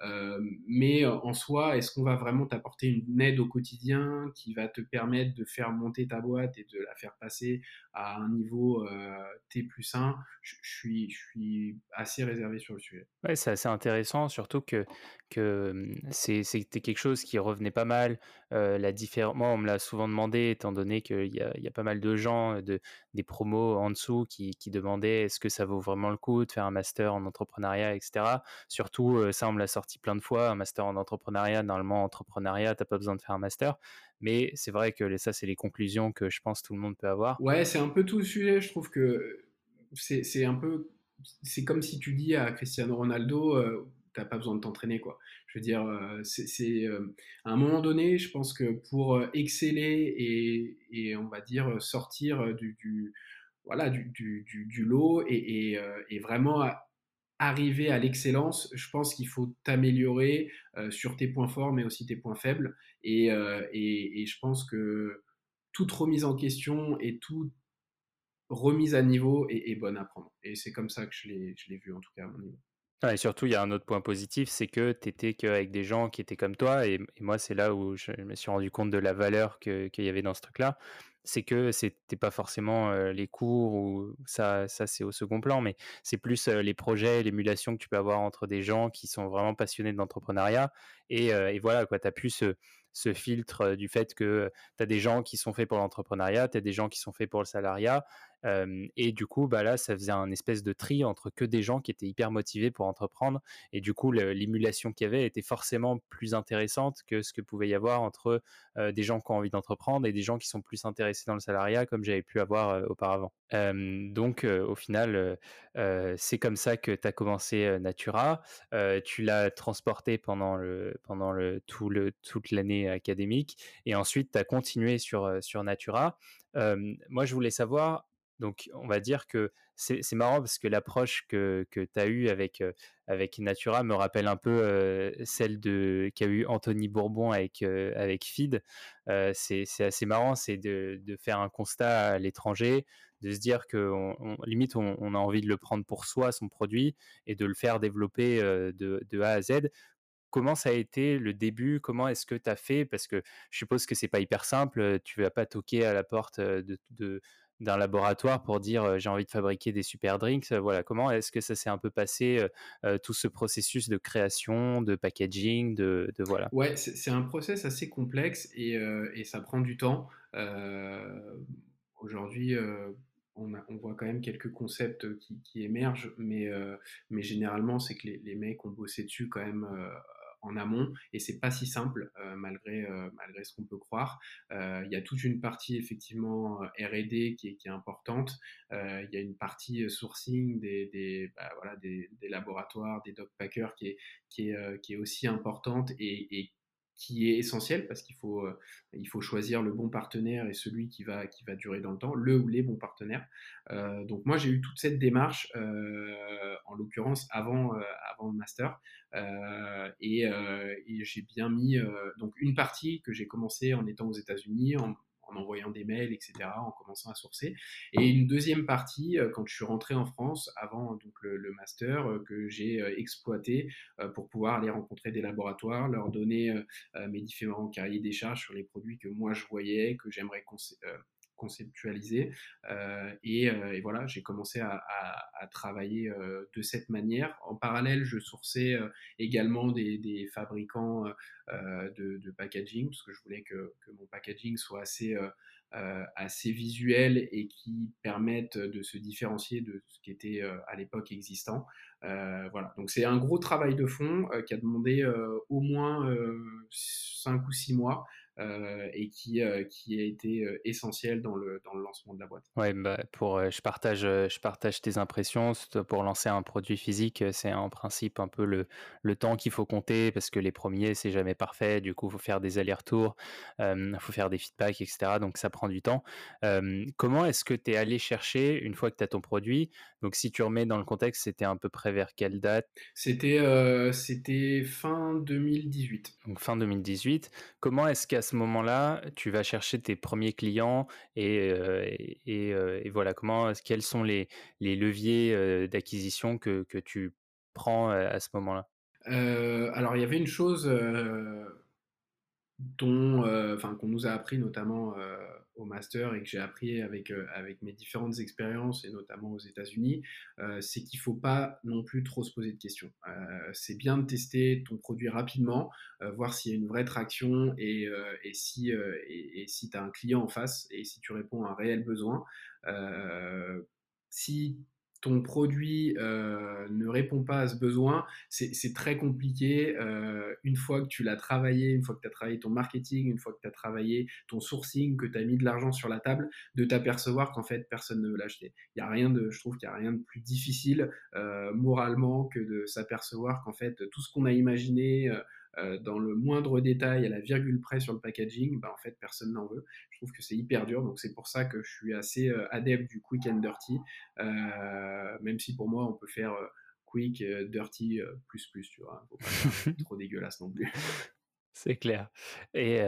Euh, mais en soi, est-ce qu'on va vraiment t'apporter une aide au quotidien qui va te permettre de faire monter ta boîte et de la faire passer à un niveau euh, T plus 1 je, suis, assez réservé sur le sujet. Ouais, c'est assez intéressant, surtout que, mmh, c'était quelque chose qui revenait pas mal. la différence, moi, on me l'a souvent demandé, étant donné qu'il y a, pas mal de gens, de, des promos en dessous qui, qui demandaient est-ce que ça vaut vraiment le coup de faire un master en entrepreneuriat, etc. Surtout, ça, on me l'a sorti plein de fois, un master en entrepreneuriat. Normalement, entrepreneuriat, t'as pas besoin de faire un master. Mais c'est vrai que ça, c'est les conclusions que je pense tout le monde peut avoir. Ouais, c'est un peu tout le sujet. Je trouve que c'est un peu. C'est comme si tu dis à Cristiano Ronaldo, euh, t'as pas besoin de t'entraîner, quoi. Je veux dire, euh, c'est euh, à un moment donné, je pense que pour exceller et, et on va dire sortir du, voilà, du, du, lot et, et, et vraiment arriver à l'excellence, je pense qu'il faut t'améliorer euh, sur tes points forts, mais aussi tes points faibles. Et, euh, je pense que toute remise en question et toute remise à niveau est, est bonne à prendre. Et c'est comme ça que je l'ai vu, en tout cas, à mon niveau. et surtout, il y a un autre point positif, c'est que tu étais qu'avec des gens qui étaient comme toi. Et, moi, c'est là où je me suis rendu compte de la valeur qu'il y avait dans ce truc-là c'est que c'était pas forcément les cours ou ça, c'est au second plan, mais c'est plus les projets, l'émulation que tu peux avoir entre des gens qui sont vraiment passionnés de l'entrepreneuriat. Et, et, voilà, quoi, tu as plus ce, ce filtre du fait que tu as des gens qui sont faits pour l'entrepreneuriat, tu as des gens qui sont faits pour le salariat. Et du coup, bah là, ça faisait un espèce de tri entre que des gens qui étaient hyper motivés pour entreprendre. Et du coup, l'émulation qu'il y avait était forcément plus intéressante que ce que pouvait y avoir entre des gens qui ont envie d'entreprendre et des gens qui sont plus intéressés dans le salariat, comme j'avais pu avoir auparavant. donc, au final, c'est comme ça que tu as commencé Natura. tu l'as transporté pendant, le, pendant le, tout le, toute l'année académique. Et ensuite, tu as continué sur, sur Natura. moi, je voulais savoir, donc on va dire que c'est marrant parce que l'approche que, que tu as eue avec, avec Natura me rappelle un peu celle qu'a eu Anthony Bourbon avec, avec FID. c'est assez marrant, c'est de, de, faire un constat à l'étranger, de se dire que on, limite on, on, a envie de le prendre pour soi, son produit, et de le faire développer de, de A à Z comment ça a été le début? Comment est-ce que tu as fait? Parce que je suppose que c'est pas hyper simple. Tu vas pas toquer à la porte de, d'un laboratoire pour dire j'ai envie de fabriquer des super drinks. Voilà, comment est-ce que ça s'est un peu passé tout ce processus de création, de packaging, de, voilà? Ouais, c'est un process assez complexe et, et ça prend du temps. Aujourd'hui, on, voit quand même quelques concepts qui, émergent, mais, mais généralement, c'est que les, mecs ont bossé dessus quand même en amont et c'est pas si simple euh, malgré euh, malgré ce qu'on peut croire. Euh, il y a toute une partie effectivement R&D qui est, importante. Il y a une partie sourcing des des, bah, voilà, des, laboratoires, des dogpackers qui est qui est qui est aussi importante et qui est essentiel parce qu'il faut, euh, il faut choisir le bon partenaire et celui qui va, qui va durer dans le temps, le ou les bons partenaires. Euh, donc moi j'ai eu toute cette démarche, euh, en l'occurrence avant, avant le master, et, j'ai bien mis donc une partie que j'ai commencé en étant aux États-Unis, en envoyant des mails, etc., en commençant à sourcer. Et une deuxième partie, euh, quand je suis rentré en France, avant donc le, master, euh, que j'ai euh, exploité pour pouvoir aller rencontrer des laboratoires, leur donner mes différents cahiers des charges sur les produits que moi je voyais, que j'aimerais conceptualisé. Et, et, voilà, j'ai commencé à, travailler de cette manière. En parallèle, je sourçais également des, fabricants de, packaging, parce que je voulais que, mon packaging soit assez euh, assez visuels et qui permettent de se différencier de ce qui était euh, à l'époque existant. Euh, voilà, donc c'est un gros travail de fond qui a demandé au moins 5 ou 6 mois euh, et qui, euh, qui a été euh, essentiel dans le, dans le lancement de la boîte. Ouais, bah pour, je, partage, je partage tes impressions. Pour lancer un produit physique, c'est en principe un peu le, le temps qu'il faut compter parce que les premiers, c'est jamais parfait. Du coup, il faut faire des allers-retours, il faut faire des feedbacks, etc. Donc, ça prend du temps. comment est-ce que tu es allé chercher une fois que tu as ton produit Donc, si tu remets dans le contexte, c'était à peu près vers quelle date? C'était c'était fin 2018. Donc, fin 2018. Comment est-ce qu'à ce moment-là, tu vas chercher tes premiers clients et, euh, euh, et, voilà, comment, quels sont les, les leviers euh, d'acquisition que, que, tu prends à ce moment-là? Alors, il y avait une chose dont, enfin, qu'on nous a appris notamment au master et que j'ai appris avec, euh, avec mes différentes expériences et notamment aux États-Unis, euh, c'est qu'il ne faut pas non plus trop se poser de questions. Euh, c'est bien de tester ton produit rapidement, voir s'il y a une vraie traction et, si, et si tu as un client en face et si tu réponds à un réel besoin. si produit euh, ne répond pas à ce besoin, c'est très compliqué. Euh, une fois que tu l'as travaillé, une fois que tu as travaillé ton marketing, une fois que tu as travaillé ton sourcing, que tu as mis de l'argent sur la table, de t'apercevoir qu'en fait personne ne veut l'acheter. Il y a rien de, je trouve qu'il n'y a rien de plus difficile euh, moralement que de s'apercevoir qu'en fait tout ce qu'on a imaginé dans le moindre détail, à la virgule près sur le packaging, bah, en fait, personne n'en veut. Je trouve que c'est hyper dur, donc c'est pour ça que je suis assez euh, adepte du quick and dirty, euh, même si pour moi, on peut faire quick, dirty, plus, plus, tu vois. Faut pas trop dégueulasse non plus. C'est clair. Et,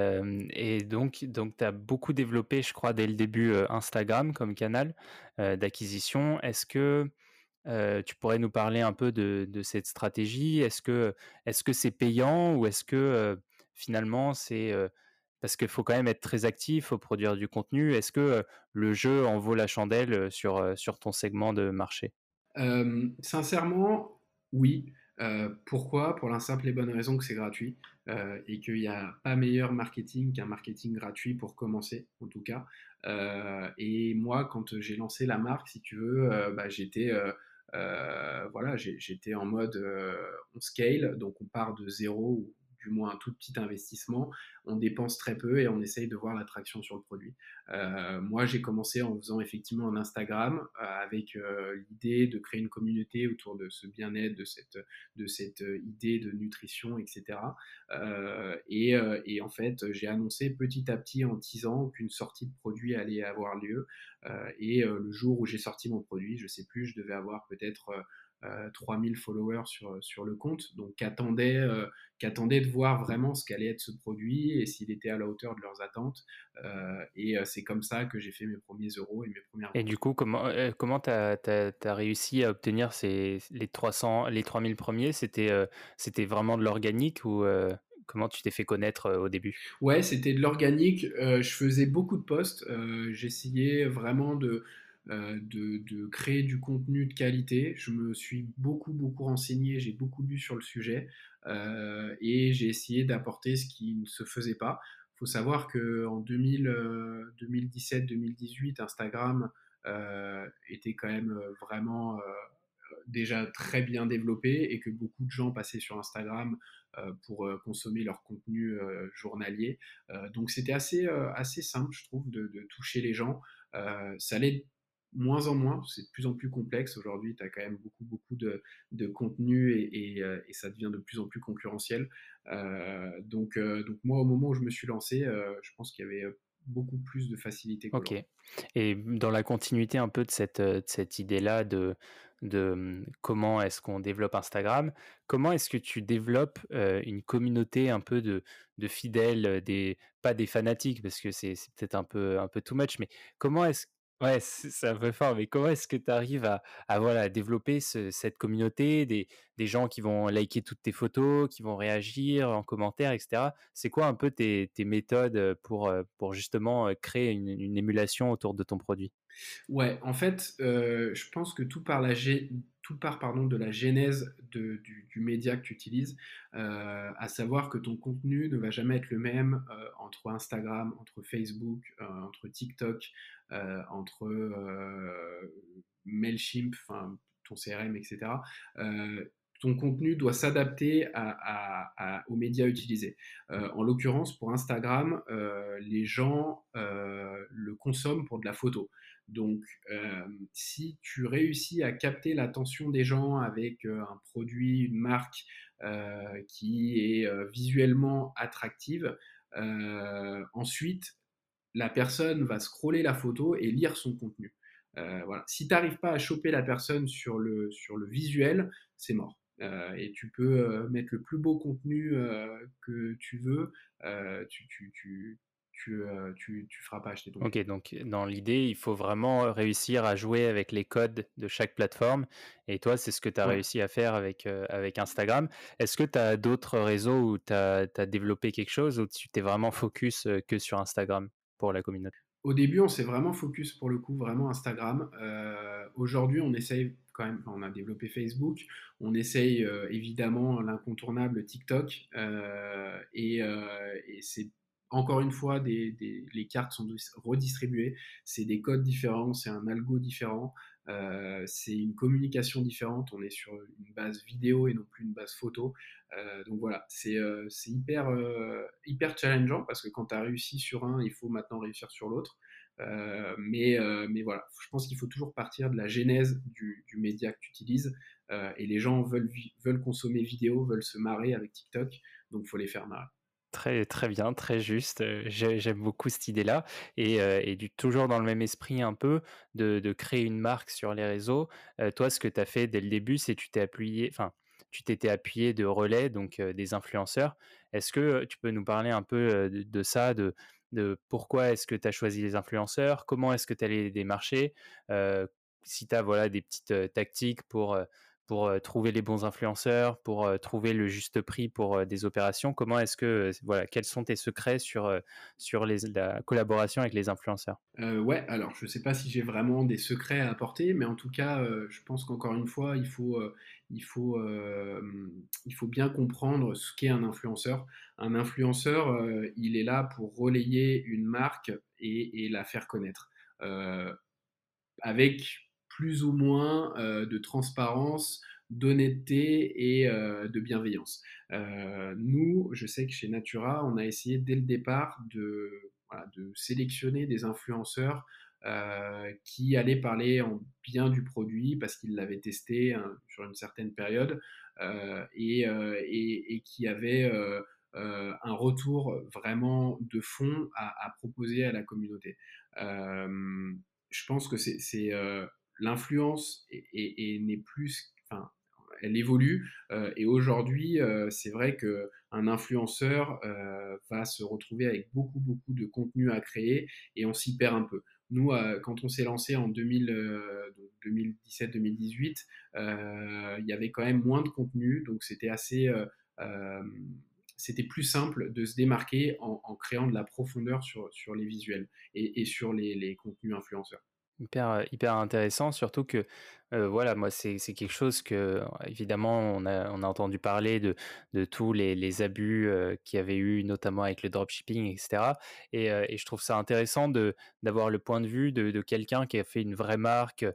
et donc, donc tu as beaucoup développé, je crois, dès le début, Instagram comme canal d'acquisition. Est-ce que tu pourrais nous parler un peu de, cette stratégie? Est-ce que est-ce que c'est payant ou est-ce que finalement c'est parce qu'il faut quand même être très actif, faut produire du contenu. Est-ce que le jeu en vaut la chandelle sur sur ton segment de marché? Sincèrement, oui. pourquoi? Pour la simple et bonne raison que c'est gratuit et qu'il n'y a pas meilleur marketing qu'un marketing gratuit pour commencer, en tout cas. et moi, quand j'ai lancé la marque, si tu veux, bah, j'étais voilà, j'étais en mode on scale, donc on part de zéro du moins un tout petit investissement, on dépense très peu et on essaye de voir l'attraction sur le produit. Euh, moi, j'ai commencé en faisant effectivement un Instagram euh, avec euh, l'idée de créer une communauté autour de ce bien-être, de cette, de cette idée de nutrition, etc. Et, en fait, j'ai annoncé petit à petit en teasant qu'une sortie de produit allait avoir lieu. et le jour où j'ai sorti mon produit, je sais plus, je devais avoir peut-être 3000 euh, followers sur, sur le compte, donc qu'attendaient euh, de voir vraiment ce qu'allait être ce produit et s'il était à la hauteur de leurs attentes. Euh, et c'est comme ça que j'ai fait mes premiers euros et mes premières. Et du coup, comment comment tu as, as, réussi à obtenir ces, les 300, les 3000 premiers? C'était c'était vraiment de l'organique ou comment tu t'es fait connaître au début? Ouais, c'était de l'organique. je faisais beaucoup de posts. J'essayais vraiment de euh, de, créer du contenu de qualité. Je me suis beaucoup, beaucoup renseigné, j'ai beaucoup lu sur le sujet euh, et j'ai essayé d'apporter ce qui ne se faisait pas. Il faut savoir qu'en 2017-2018, euh, Instagram était quand même vraiment déjà très bien développé et que beaucoup de gens passaient sur Instagram pour consommer leur contenu journalier. donc c'était assez, assez simple, je trouve, de, de toucher les gens. ça allait moins en moins, c'est de plus en plus complexe. Aujourd'hui, tu as quand même beaucoup, beaucoup de, de contenu et, euh, et, ça devient de plus en plus concurrentiel. Euh, donc, euh, donc, moi, au moment où je me suis lancé, je pense qu'il y avait beaucoup plus de facilité. ok. Et dans la continuité un peu de cette, de cette idée-là de, de hum, comment est-ce qu'on développe Instagram, comment est-ce que tu développes une communauté un peu de, de fidèles, des, pas des fanatiques, parce que c'est peut-être un peu, un peu too much, mais comment est-ce Ouais, c'est un peu fort, mais comment est-ce que tu arrives à à développer ce cette communauté, des gens qui vont liker toutes tes photos, qui vont réagir en commentaire et cetera? C'est quoi un peu tes tes méthodes, pour, justement, créer une émulation autour de ton produit? Ouais, en fait, je pense que tout part la tout part, pardon, de la genèse de du média que tu utilises, heu, à savoir que ton contenu ne va jamais être le même, heu, entre Instagram, entre Facebook, heu, entre TikTok, heu, entre, Mailchimp, ton CRM et cetera. Heu, ton contenu doit s'adapter à aux médias utilisés. En l'occurrence, pour Instagram, les gens, le consomment pour de la photo. Donc, euh, si tu réussis à capter l'attention des gens avec euh, un produit, une marque euh, qui est visuellement attractive, ensuite, la personne va scroller la photo et lire son contenu. Voilà. Si tu n'arrives pas à choper la personne sur le, sur le visuel, c'est mort. Et tu peux mettre le plus beau contenu que tu veux, tu, euh, tu, tu feras pas acheter ton OK, donc dans l'idée, il faut vraiment réussir à jouer avec les codes de chaque plateforme et toi, c'est ce que tu as Ouais. réussi à faire avec, heu, avec Instagram. Est-ce que tu as d'autres réseaux où tu as développé quelque chose, où tu t'es vraiment focus, que sur Instagram pour la communauté? Au début, on s'est vraiment focus pour le coup, vraiment Instagram. Euh, aujourd'hui, on essaye quand même, on a développé Facebook, on essaye euh, évidemment l'incontournable TikTok, euh, et, euh, et c'est encore une fois, les cartes sont redistribuées, c'est des codes différents, c'est un algo différent, euh, c'est une communication différente, on est sur une base vidéo et non plus une base photo. Euh, donc voilà, c'est euh, hyper, challengeant parce que quand tu as réussi sur un, il faut maintenant réussir sur l'autre. Mais, voilà, je pense qu'il faut toujours partir de la genèse du, média que tu utilises. Et les gens veulent, veulent consommer vidéo, veulent se marrer avec TikTok, donc il faut les faire marrer. Très, très bien, très juste, j'aime beaucoup cette idée-là et toujours dans le même esprit un peu de créer une marque sur les réseaux. Toi, ce que tu as fait dès le début, c'est tu t'es appuyé enfin, tu t'étais appuyé de relais, donc des influenceurs. Est-ce que, tu peux nous parler un peu, de ça, de pourquoi est-ce que tu as choisi les influenceurs? Comment est-ce que tu allais les démarcher? Si tu as, voilà, des petites, tactiques pour, pour, trouver les bons influenceurs, pour, trouver le juste prix pour, des opérations? Comment est-ce que, voilà, quels sont tes secrets sur, sur les la collaboration avec les influenceurs? Ouais, alors je sais pas si j'ai vraiment des secrets à apporter, mais en tout cas, je pense qu'encore une fois, il faut, il faut, il faut bien comprendre ce qu'est un influenceur. Un influenceur, il est là pour relayer une marque et, et la faire connaître. Avec plus ou moins euh, de transparence, d'honnêteté et euh, de bienveillance. Euh, nous, je sais que chez Natura, on a essayé dès le départ de, sélectionner des influenceurs qui allaient parler en bien du produit parce qu'ils l'avaient testé hein, sur une certaine période et, qui avaient euh, un retour vraiment de fond à, proposer à la communauté. Je pense que c'est l'influence n'est plus, enfin, elle évolue euh, et aujourd'hui euh, c'est vrai que un influenceur euh, va se retrouver avec beaucoup beaucoup de contenu à créer et on s'y perd un peu. Nous, quand on s'est lancé en 2017-2018, euh, il y avait quand même moins de contenu, donc c'était assez c'était plus simple de se démarquer en, créant de la profondeur sur, les visuels et, sur les, contenus influenceurs. Hyper, heu, hyper intéressant, surtout que, heu, voilà, moi, c'est quelque chose que, évidemment, on a on a entendu parler de de tous les les abus, heu, qu'il y avait eu, notamment avec le dropshipping et cetera et et je trouve ça intéressant d'avoir le point de vue de de quelqu'un qui a fait une vraie marque,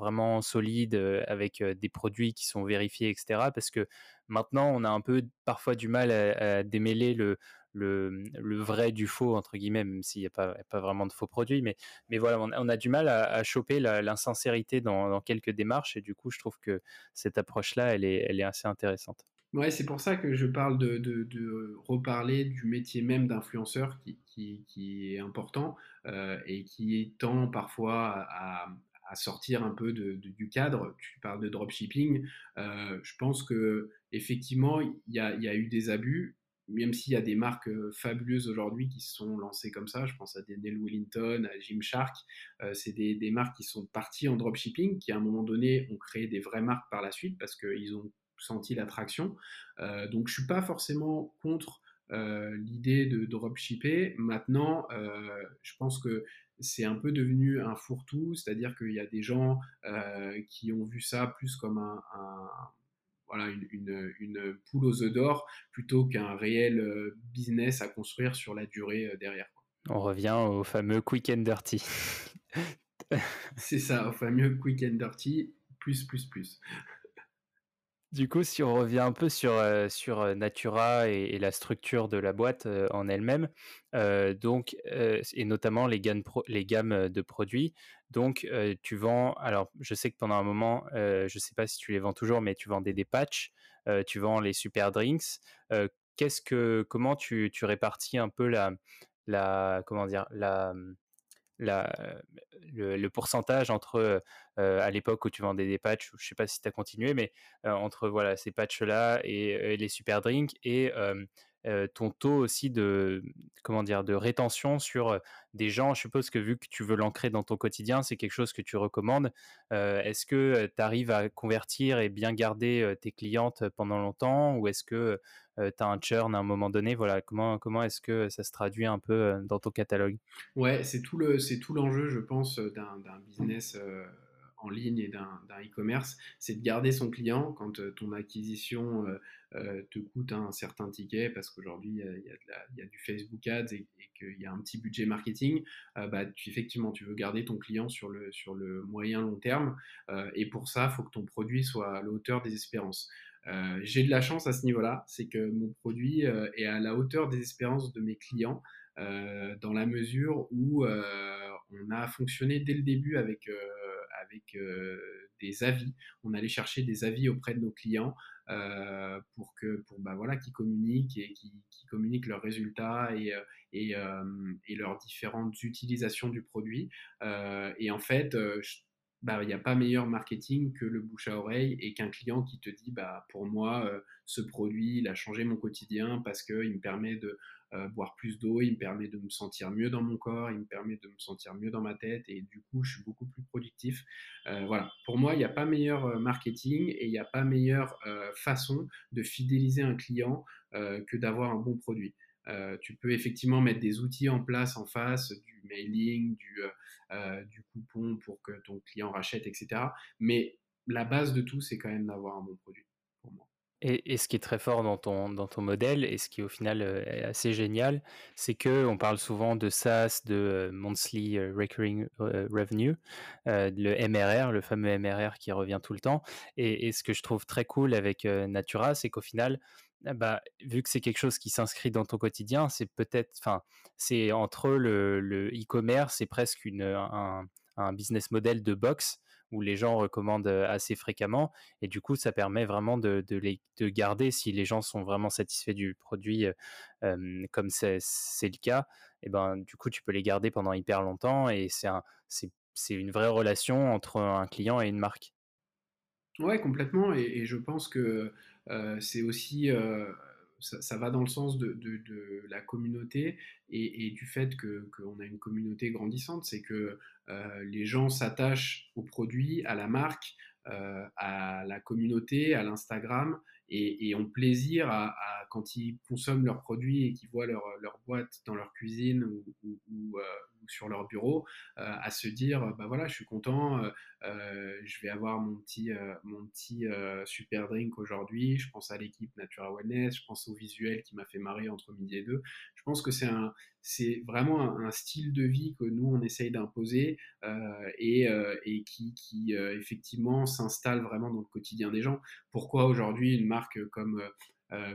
vraiment solide, avec, des produits qui sont vérifiés et cetera. Parce que maintenant, on a un peu, parfois, du mal à démêler le le, le vrai du faux, entre guillemets, même s'il n'y a pas, vraiment de faux produits. Mais, voilà, on a, du mal à, choper l'insincérité dans, quelques démarches. Et du coup, je trouve que cette approche-là, elle est, elle est assez intéressante. Ouais, c'est pour ça que je parle de, reparler du métier même d'influenceur qui, est important euh, et qui tend parfois à, sortir un peu du cadre. Tu parles de dropshipping. Euh, je pense que effectivement, il y a eu des abus, même s'il y a des marques fabuleuses aujourd'hui qui se sont lancées comme ça, je pense à Daniel Wellington, à Gymshark, c'est des, marques qui sont parties en dropshipping, qui à un moment donné ont créé des vraies marques par la suite parce qu'ils ont senti l'attraction. donc je suis pas forcément contre l'idée de dropshipper. Maintenant, je pense que c'est un peu devenu un fourre-tout, c'est-à-dire qu'il y a des gens qui ont vu ça plus comme un, voilà, une, une, poule aux œufs d'or plutôt qu'un réel business à construire sur la durée derrière. On revient au fameux quick and dirty. c'est ça, au fameux quick and dirty, plus, plus, plus. Du coup, si on revient un peu sur, sur Natura et, la structure de la boîte en elle-même, donc, et notamment les gammes, les gammes de produits. Donc, tu vends, alors je sais que pendant un moment, je ne sais pas si tu les vends toujours, mais tu vendais des patchs, tu vends les super drinks. qu'est-ce que, comment tu, répartis un peu la, comment dire, la, le, pourcentage entre à l'époque où tu vendais des patchs, je ne sais pas si tu as continué, mais entre voilà, ces patchs-là et, les super drinks et ton taux aussi de, comment dire, de rétention sur des gens? Je suppose que vu que tu veux l'ancrer dans ton quotidien, c'est quelque chose que tu recommandes. est-ce que tu arrives à convertir et bien garder tes clientes pendant longtemps? Ou est-ce que tu as un churn à un moment donné? Voilà, comment, comment est-ce que ça se traduit un peu dans ton catalogue? Ouais, c'est tout l'enjeu, je pense, d'un business en ligne et d'un e-commerce, c'est de garder son client quand euh, ton acquisition euh, euh, te coûte un certain ticket, parce qu'aujourd'hui, il y, a du Facebook Ads et, qu'il y a un petit budget marketing, bah, tu, effectivement, tu veux garder ton client sur le, sur le moyen long terme, et pour ça, il faut que ton produit soit à la hauteur des espérances. J'ai de la chance à ce niveau-là, c'est que mon produit est à la hauteur des espérances de mes clients, dans la mesure où on a fonctionné dès le début avec avec euh, des avis. On allait chercher des avis auprès de nos clients euh, pour que pour bah voilà qui communiquent et qui, communiquent leurs résultats et euh, leurs différentes utilisations du produit. et en fait, bah, il n'y a pas meilleur marketing que le bouche à oreille et qu'un client qui te dit bah, pour moi, ce produit, il a changé mon quotidien parce qu'il me permet de euh, boire plus d'eau, il me permet de me sentir mieux dans mon corps, il me permet de me sentir mieux dans ma tête et du coup, je suis beaucoup plus productif. Euh, voilà, pour moi, il n'y a pas meilleur euh, marketing et il n'y a pas meilleure façon de fidéliser un client que d'avoir un bon produit. tu peux effectivement mettre des outils en place en face, du mailing, du, du coupon pour que ton client rachète, etc. Mais la base de tout, c'est quand même d'avoir un bon produit Et, ce qui est très fort dans ton, dans ton modèle, et ce qui au final euh, est assez génial, c'est que on parle souvent de SaaS, de euh, Monthly euh, Recurring Revenue, le MRR, le fameux MRR qui revient tout le temps. Et, ce que je trouve très cool avec Natura, c'est qu'au final, ah bah, vu que c'est quelque chose qui s'inscrit dans ton quotidien, c'est peut-être, enfin, c'est entre le e-commerce et presque un, un, business model de box où les gens recommandent assez fréquemment. Et du coup, ça permet vraiment de, les, de garder si les gens sont vraiment satisfaits du produit, comme c'est le cas. Et ben, du coup, tu peux les garder pendant hyper longtemps et c'est un, c'est une vraie relation entre un client et une marque. Ouais, complètement. Et, je pense que c'est aussi ça, va dans le sens de, la communauté et, du fait qu'on a une communauté grandissante, c'est que euh, les gens s'attachent au produit, à la marque, euh, à la communauté, à l'Instagram et, ont plaisir à, quand ils consomment leurs produits et qu'ils voient leur, boîte dans leur cuisine ou, ou, euh, sur leur bureau, euh, à se dire bah voilà, je suis content, euh, je vais avoir mon petit, mon petit super drink aujourd'hui. Je pense à l'équipe Natura Wellness, je pense au visuel qui m'a fait marrer entre midi et deux. Je pense que c'est un, c'est vraiment un, style de vie que nous on essaye d'imposer et, et, qui, qui effectivement s'installe vraiment dans le quotidien des gens. Pourquoi aujourd'hui une marque comme euh,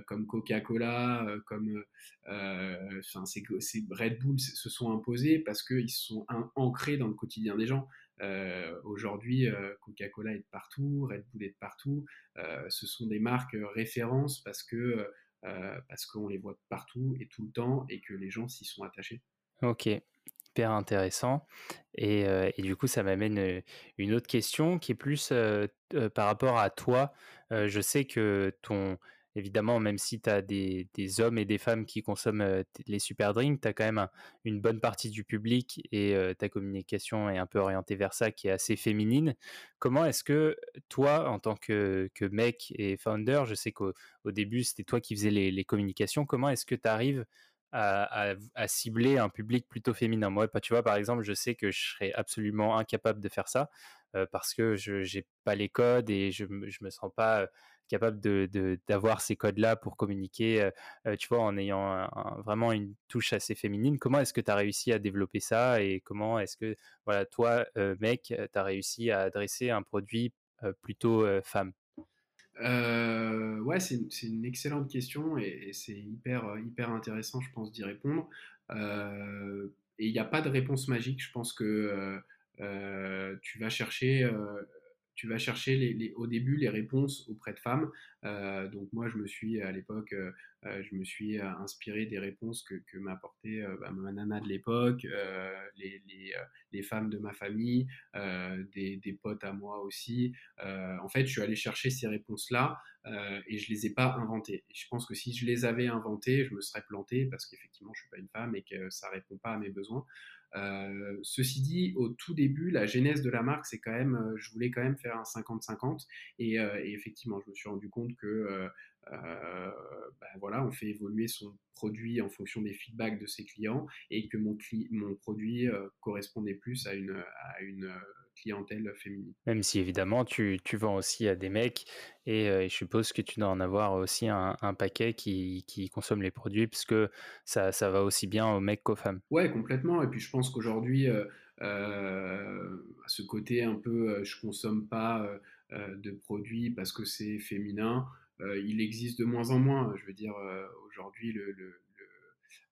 comme Coca-Cola, euh, comme euh, ces, Red Bull se sont imposés parce qu'ils sont ancrés dans le quotidien des gens. Aujourd'hui, Coca-Cola est de partout, Red Bull est de partout. ce sont des marques références parce que parce qu'on les voit partout et tout le temps et que les gens s'y sont attachés. Ok, hyper intéressant. Et, et, du coup, ça m'amène une autre question qui est plus par rapport à toi. je sais que ton, évidemment, même si tu as des, hommes et des femmes qui consomment euh, les super drinks, tu as quand même un- une bonne partie du public et euh, ta communication est un peu orientée vers ça qui est assez féminine. Comment est-ce que toi, en tant que, mec et founder, je sais qu'au au début, c'était toi qui faisais les communications, comment est-ce que tu arrives à, cibler un public plutôt féminin. Moi, tu vois, par exemple, je sais que je serais absolument incapable de faire ça euh, parce que je n'ai pas les codes et je je me sens pas euh, capable de, de- d'avoir ces codes-là pour communiquer, euh, tu vois, en ayant vraiment une touche assez féminine. Comment est-ce que tu as réussi à développer ça et comment est-ce que, voilà, toi, mec, tu as réussi à adresser un produit plutôt femme? Euh, ouais, c'est une, excellente question et, c'est hyper, euh, hyper intéressant, je pense, d'y répondre. Euh, et il n'y a pas de réponse magique. Je pense que tu vas chercher, tu vas chercher au début les réponses auprès de femmes. Euh, donc moi, je me suis à l'époque, euh, euh, je me suis inspiré des réponses que, que m'apportait bah, ma nana de l'époque, les, femmes de ma famille, des, potes à moi aussi. En fait, je suis allé chercher ces réponses-là et je les ai pas inventées. Je pense que si je les avais inventées, je me serais planté parce qu'effectivement, je suis pas une femme et que ça répond pas à mes besoins. Ceci dit, au tout début, la genèse de la marque, c'est quand même, je voulais quand même faire un 50-50 et, et effectivement, je me suis rendu compte que ben voilà, on fait évoluer son produit en fonction des feedbacks de ses clients et que mon, cli- mon produit euh, correspondait plus à une, à une euh, clientèle féminine. Même si évidemment tu, tu vends aussi à des mecs et, euh, je suppose que tu dois en avoir aussi un, un paquet qui, qui consomme les produits puisque ça, ça va aussi bien aux mecs qu'aux femmes. Ouais, complètement. Et puis je pense qu'aujourd'hui, euh, euh, à ce côté un peu, euh, je consomme pas euh, euh, de produits parce que c'est féminin, euh, il existe de moins en moins. Je veux dire, euh, aujourd'hui, le,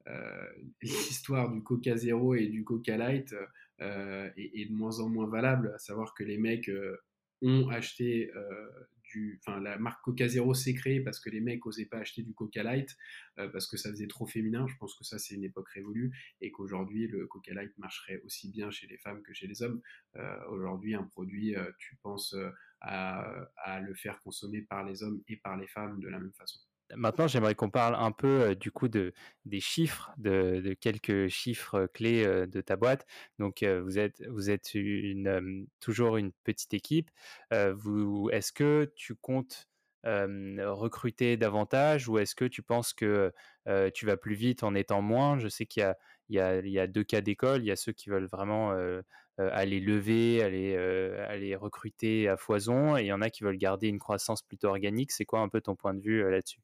euh, l'histoire du Coca Zéro et du Coca Light euh, est, de moins en moins valable. À savoir que les mecs euh, ont acheté euh, la marque Coca Zéro s'est créée parce que les mecs osaient pas acheter du Coca Light euh, parce que ça faisait trop féminin. Je pense que ça, c'est une époque révolue et qu'aujourd'hui, le Coca Light marcherait aussi bien chez les femmes que chez les hommes. Euh, aujourd'hui, un produit, euh, tu penses à le faire consommer par les hommes et par les femmes de la même façon. Maintenant, j'aimerais qu'on parle un peu euh, du coup de, des chiffres, de, quelques chiffres clés euh, de ta boîte. Donc, euh, vous êtes, vous êtes euh, toujours une petite équipe. Euh, est-ce que tu comptes euh, recruter davantage ou est-ce que tu penses que euh, tu vas plus vite en étant moins? Je sais qu'il y a, y a, il y a deux cas d'école. Il y a ceux qui veulent vraiment euh, euh, aller lever, aller, euh, aller recruter à foison et il y en a qui veulent garder une croissance plutôt organique. C'est quoi un peu ton point de vue euh, là-dessus?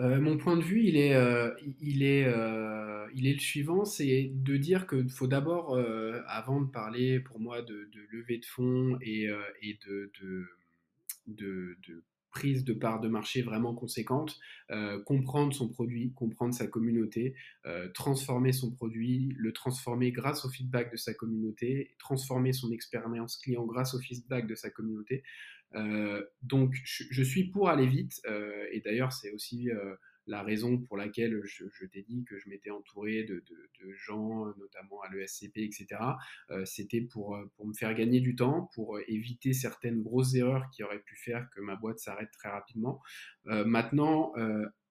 Euh, mon point de vue, il est, euh, il est, euh, il est le suivant, c'est de dire qu'il faut d'abord, avant de parler pour moi de, levée de fonds et, et de, de, de, prise de part de marché vraiment conséquente, comprendre son produit, comprendre sa communauté, transformer son produit, le transformer grâce au feedback de sa communauté, transformer son expérience client grâce au feedback de sa communauté. Euh, donc, je, suis pour aller vite, euh, et d'ailleurs, c'est aussi euh, la raison pour laquelle je, t'ai dit que je m'étais entouré de, gens, notamment à l'ESCP, etc. C'était pour, me faire gagner du temps, pour éviter certaines grosses erreurs qui auraient pu faire que ma boîte s'arrête très rapidement. Maintenant,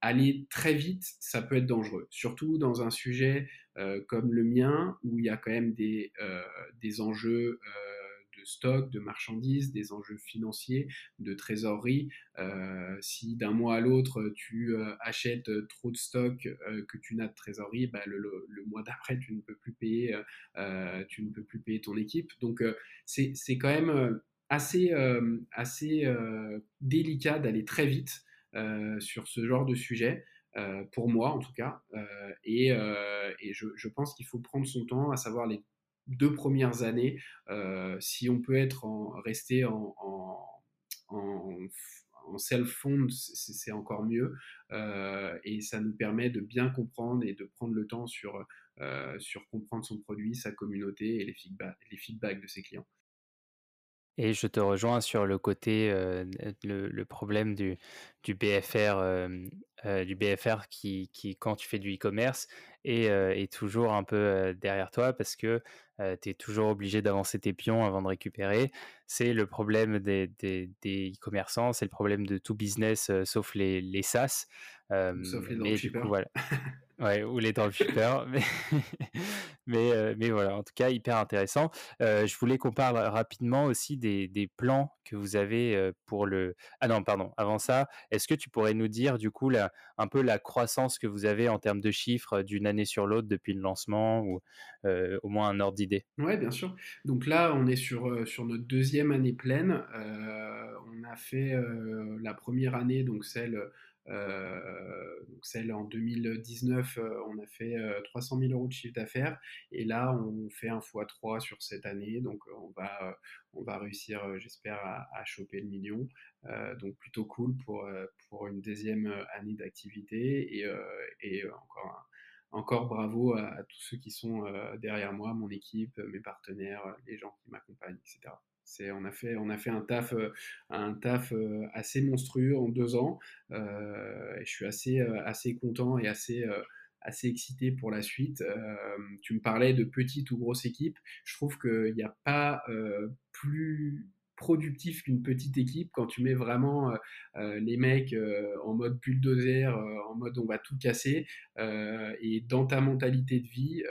aller très vite, ça peut être dangereux, surtout dans un sujet comme le mien, où il y a quand même des enjeux de stock, de marchandises, des enjeux financiers, de trésorerie. Euh, si d'un mois à l'autre tu euh, achètes trop de stock euh, que tu n'as de trésorerie, bah, le, mois d'après tu ne peux plus payer, euh, tu ne peux plus payer ton équipe. Donc euh, c'est quand même euh, assez, euh, assez euh, délicat d'aller très vite euh, sur ce genre de sujet. Euh, pour moi en tout cas, euh, et, je pense qu'il faut prendre son temps, à savoir les deux premières années, euh, si on peut être en, rester en, self-fond, c'est encore mieux. Euh, et ça nous permet de bien comprendre et de prendre le temps sur, euh, sur comprendre son produit, sa communauté et les feedbacks, les feedbacks de ses clients. Et je te rejoins sur le côté, le le problème du du BFR, du BFR qui qui quand tu fais du e-commerce est, est toujours un peu, derrière toi parce que, heu, tu es toujours obligé d'avancer tes pions avant de récupérer. C'est le problème des des des e-commerçants, c'est le problème de tout business, sauf les les SaaS, Sauf les dropshippers. voilà. Ouais, ou les dropshippers, mais mais heu, mais voilà, en tout cas hyper intéressant. Heu, je voulais qu'on parle rapidement aussi des des plans que vous avez, heu, pour le ah non, pardon, avant ça, est-ce que tu pourrais nous dire du coup la un peu la croissance que vous avez en termes de chiffres, d'une année sur l'autre depuis le lancement ou, au moins un ordre d'idée? Ouais, bien sûr. Donc là, on est sur, sur notre deuxième année pleine. On a fait, la première année, donc celle, donc celle en 2019, heu, on a fait, heu, 300 000 € de chiffre d'affaires et là, on fait un fois 3 sur cette année. Donc, on va, on va réussir, j'espère à choper le million. Donc plutôt cool pour, pour une deuxième année d'activité et et encore encore bravo à, à tous ceux qui sont euh, derrière moi, mon équipe, mes partenaires, les gens qui m'accompagnent, etc. C'est, on a fait, un taf, euh, euh, assez monstrueux en deux ans. Euh, et je suis assez, content et assez, excité pour la suite. Tu me parlais de petite ou grosse équipe. Je trouve qu'il n'y a pas plus productif qu'une petite équipe quand tu mets vraiment les mecs en mode bulldozer, en mode on va tout casser, et dans ta mentalité de vie,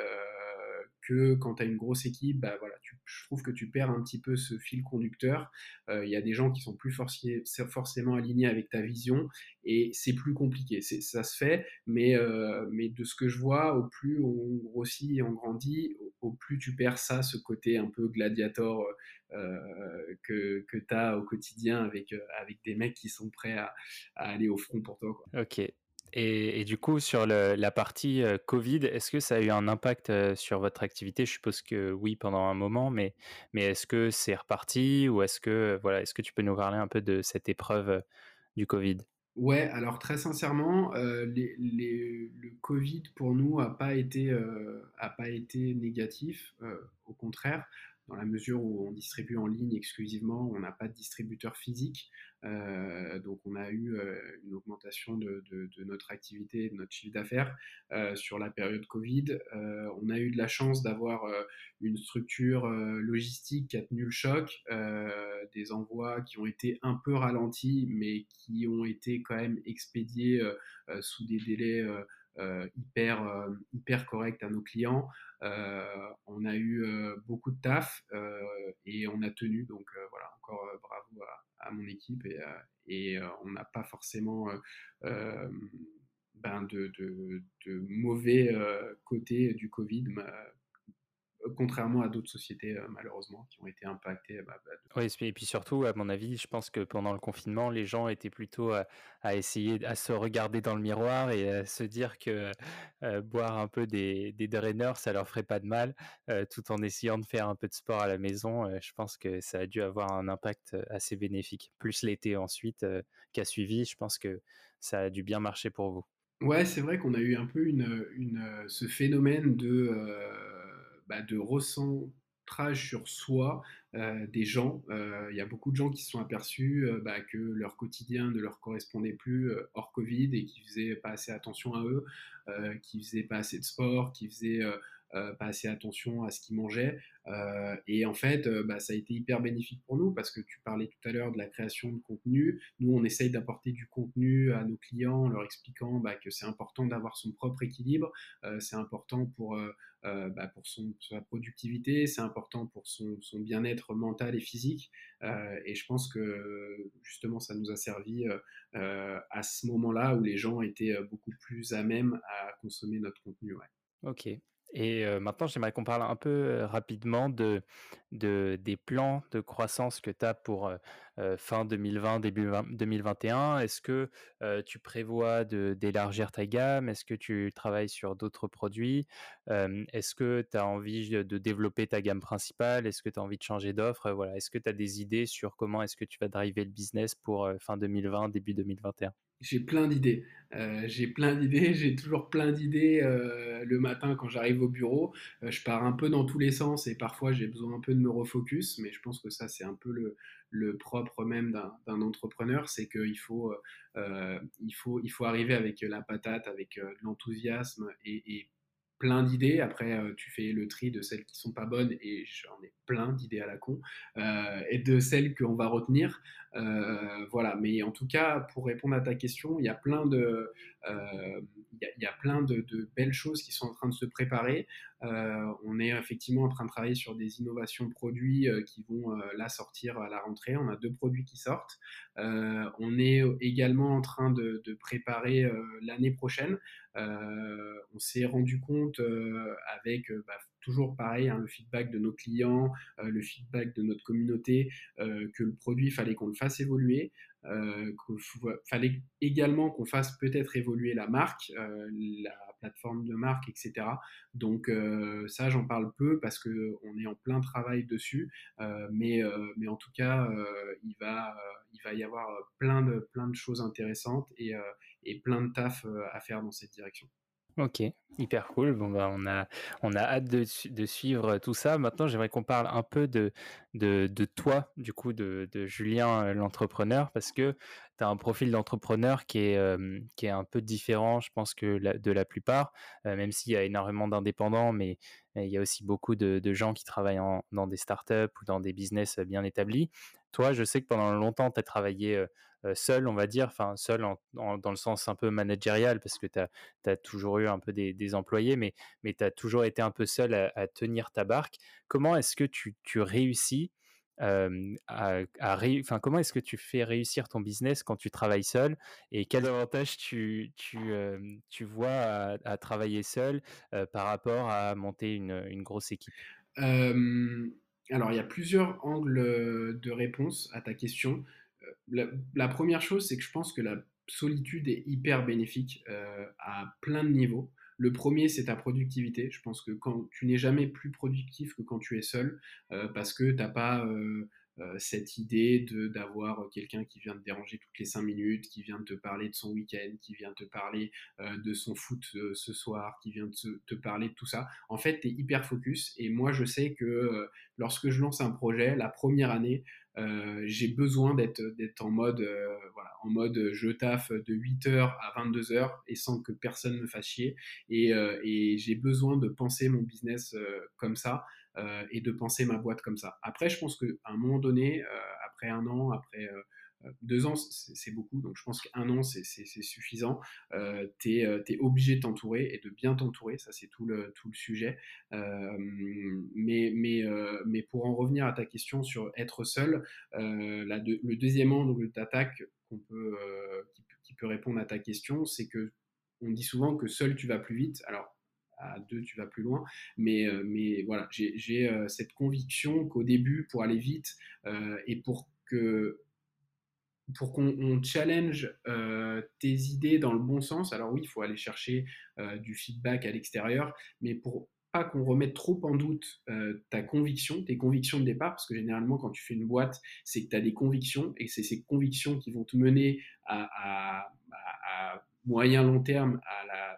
que quand tu as une grosse équipe, bah voilà, tu, je trouve que tu perds un petit peu ce fil conducteur. Il euh, y a des gens qui sont plus forcément alignés avec ta vision et c'est plus compliqué. Ça se fait, mais, euh, de ce que je vois, au plus on grossit et on grandit, au, plus tu perds ça, ce côté un peu gladiator euh, que, tu as au quotidien avec, des mecs qui sont prêts à, aller au front pour toi. Et, du coup, sur la partie euh, Covid, est-ce que ça a eu un impact euh, sur votre activité? Je suppose que oui, pendant un moment, mais, mais est-ce que c'est reparti ou est-ce que, voilà, est-ce que tu peux nous parler un peu de cette épreuve euh, du Covid? Ouais, alors très sincèrement, le Covid pour nous a pas été, pas été négatif, au contraire, dans la mesure où on distribue en ligne exclusivement, on n'a pas de distributeur physique, euh, donc on a eu euh, une augmentation de, notre activité, de notre chiffre d'affaires euh, sur la période Covid. on a eu de la chance d'avoir une structure logistique qui a tenu le choc, des envois qui ont été un peu ralentis, mais qui ont été quand même expédiés sous des délais hyper, euh, hyper correct à nos clients. Euh, on a eu beaucoup de taf et on a tenu. Donc voilà, encore bravo à, mon équipe et, on n'a pas forcément ben de, de, mauvais côté du Covid contrairement à d'autres sociétés euh, malheureusement qui ont été impactées. Bah, bah, de... Oui, et puis surtout, à mon avis, je pense que pendant le confinement, les gens étaient plutôt à, à essayer à se regarder dans le miroir et à se dire que euh, boire un peu des, des draineurs, ça leur ferait pas de mal, euh, tout en essayant de faire un peu de sport à la maison. Euh, je pense que ça a dû avoir un impact assez bénéfique. Plus l'été ensuite qui a suivi, je pense que ça a dû bien marcher pour vous. Ouais, c'est vrai qu'on a eu un peu une, une, ce phénomène de bah, de recentrage sur soi euh, des gens. Euh, il y a beaucoup de gens qui se sont aperçus euh, bah, que leur quotidien ne leur correspondait plus hors Covid et qui faisaient pas assez attention à eux, qui faisaient pas assez de sport, qui faisaient euh, pas assez attention à ce qu'ils mangeaient. Euh, et en fait, euh, bah, ça a été hyper bénéfique pour nous parce que tu parlais tout à l'heure de la création de contenu. Nous, on essaye d'apporter du contenu à nos clients en leur expliquant bah, que c'est important d'avoir son propre équilibre, c'est important pour, bah, pour son, sa productivité, c'est important pour son, bien-être mental et physique. et je pense que justement, ça nous a servi à ce moment-là où les gens étaient beaucoup plus à même à consommer notre contenu. Ok. Et maintenant, j'aimerais qu'on parle un peu rapidement de, de, des plans de croissance que tu as pour fin 2020, début 20, 2021. Est-ce que tu prévois d'élargir ta gamme? Est-ce que tu travailles sur d'autres produits? Est-ce que tu as envie de développer ta gamme principale? Est-ce que tu as envie de changer d'offre? Voilà. Est-ce que tu as des idées sur comment est-ce que tu vas driver le business pour fin 2020, début 2021 J'ai plein d'idées. Euh, j'ai plein d'idées, j'ai toujours plein d'idées euh, le matin quand j'arrive au bureau. Euh, je pars un peu dans tous les sens et parfois j'ai besoin un peu de me refocus, mais je pense que ça c'est un peu le, propre même d'un entrepreneur, c'est qu'il faut, il faut, il faut arriver avec la patate, avec l'enthousiasme et, plein d'idées. Après, tu fais le tri de celles qui sont pas bonnes, et j'en ai plein d'idées à la con, et de celles qu'on va retenir. Euh, voilà, mais en tout cas, pour répondre à ta question, il y a plein de, il y, a plein de, belles choses qui sont en train de se préparer. on est effectivement en train de travailler sur des innovations produits qui vont là sortir à la rentrée. On a deux produits qui sortent. on est également en train de, de préparer l'année prochaine. on s'est rendu compte avec bah, toujours pareil, hein, le feedback de nos clients, euh, le feedback de notre communauté, euh, que le produit, il fallait qu'on le fasse évoluer, euh, qu'il fallait également qu'on fasse peut-être évoluer la marque, la plateforme de marque, etc. Donc ça, j'en parle peu parce qu'on est en plein travail dessus, mais, mais en tout cas, il, va, il va y avoir plein de, plein de choses intéressantes et, et plein de taf à faire dans cette direction. Ok, hyper cool. Bon, bah, on a, on a hâte de, de suivre tout ça. Maintenant, j'aimerais qu'on parle un peu de, de, toi, du coup, de, Julien euh, l'entrepreneur, parce que tu as un profil d'entrepreneur qui est, euh, qui est un peu différent, je pense, que de la plupart, euh, même s'il y a énormément d'indépendants, mais il y a aussi beaucoup de, de gens qui travaillent dans des startups ou dans des business bien établis. Toi, je sais que pendant longtemps, tu as travaillé seul, on va dire, enfin seul dans le sens un peu managérial, parce que tu as, toujours eu un peu des, employés, mais, tu as toujours été un peu seul à, tenir ta barque. Comment est-ce que tu, réussis à, enfin, comment est-ce que tu fais réussir ton business quand tu travailles seul et quels avantages tu, tu vois à, travailler seul par rapport à monter une, grosse équipe? Alors, il y a plusieurs angles de réponse à ta question la, première chose, c'est que je pense que la solitude est hyper bénéfique euh, à plein de niveaux. Le premier, c'est ta productivité. Je pense que quand tu n'es jamais plus productif que quand tu es seul, euh, parce que tu n'as pas euh, cette idée d'avoir quelqu'un qui vient te déranger toutes les cinq minutes, qui vient te parler de son week-end, qui vient te parler de son foot ce soir, qui vient te, te, parler de tout ça. En fait, tu es hyper focus. Et moi, je sais que lorsque je lance un projet, la première année, euh, j'ai besoin d'être en mode euh, voilà, en mode je taffe de 8h à 22h et sans que personne me fasse chier et, euh, et j'ai besoin de penser mon business comme ça et de penser ma boîte comme ça. Après je pense qu'à un moment donné après un an après deux ans, c'est beaucoup, donc je pense qu'un an, c'est suffisant. Euh, tu es, euh, obligé de t'entourer et de bien t'entourer, ça c'est tout le, sujet. Euh, mais, pour en revenir à ta question sur être seul, le deuxième angle d'attaque qui, peut répondre à ta question, c'est que on dit souvent que seul tu vas plus vite. Alors, à deux, tu vas plus loin. Mais voilà, j'ai cette conviction qu'au début, pour aller vite et pour que pour qu'on challenge euh, tes idées dans le bon sens, alors oui, il faut aller chercher euh, du feedback à l'extérieur, mais pour pas qu'on remette trop en doute euh, ta conviction, tes convictions de départ, parce que généralement quand tu fais une boîte, c'est que tu as des convictions et c'est ces convictions qui vont te mener à, moyen long terme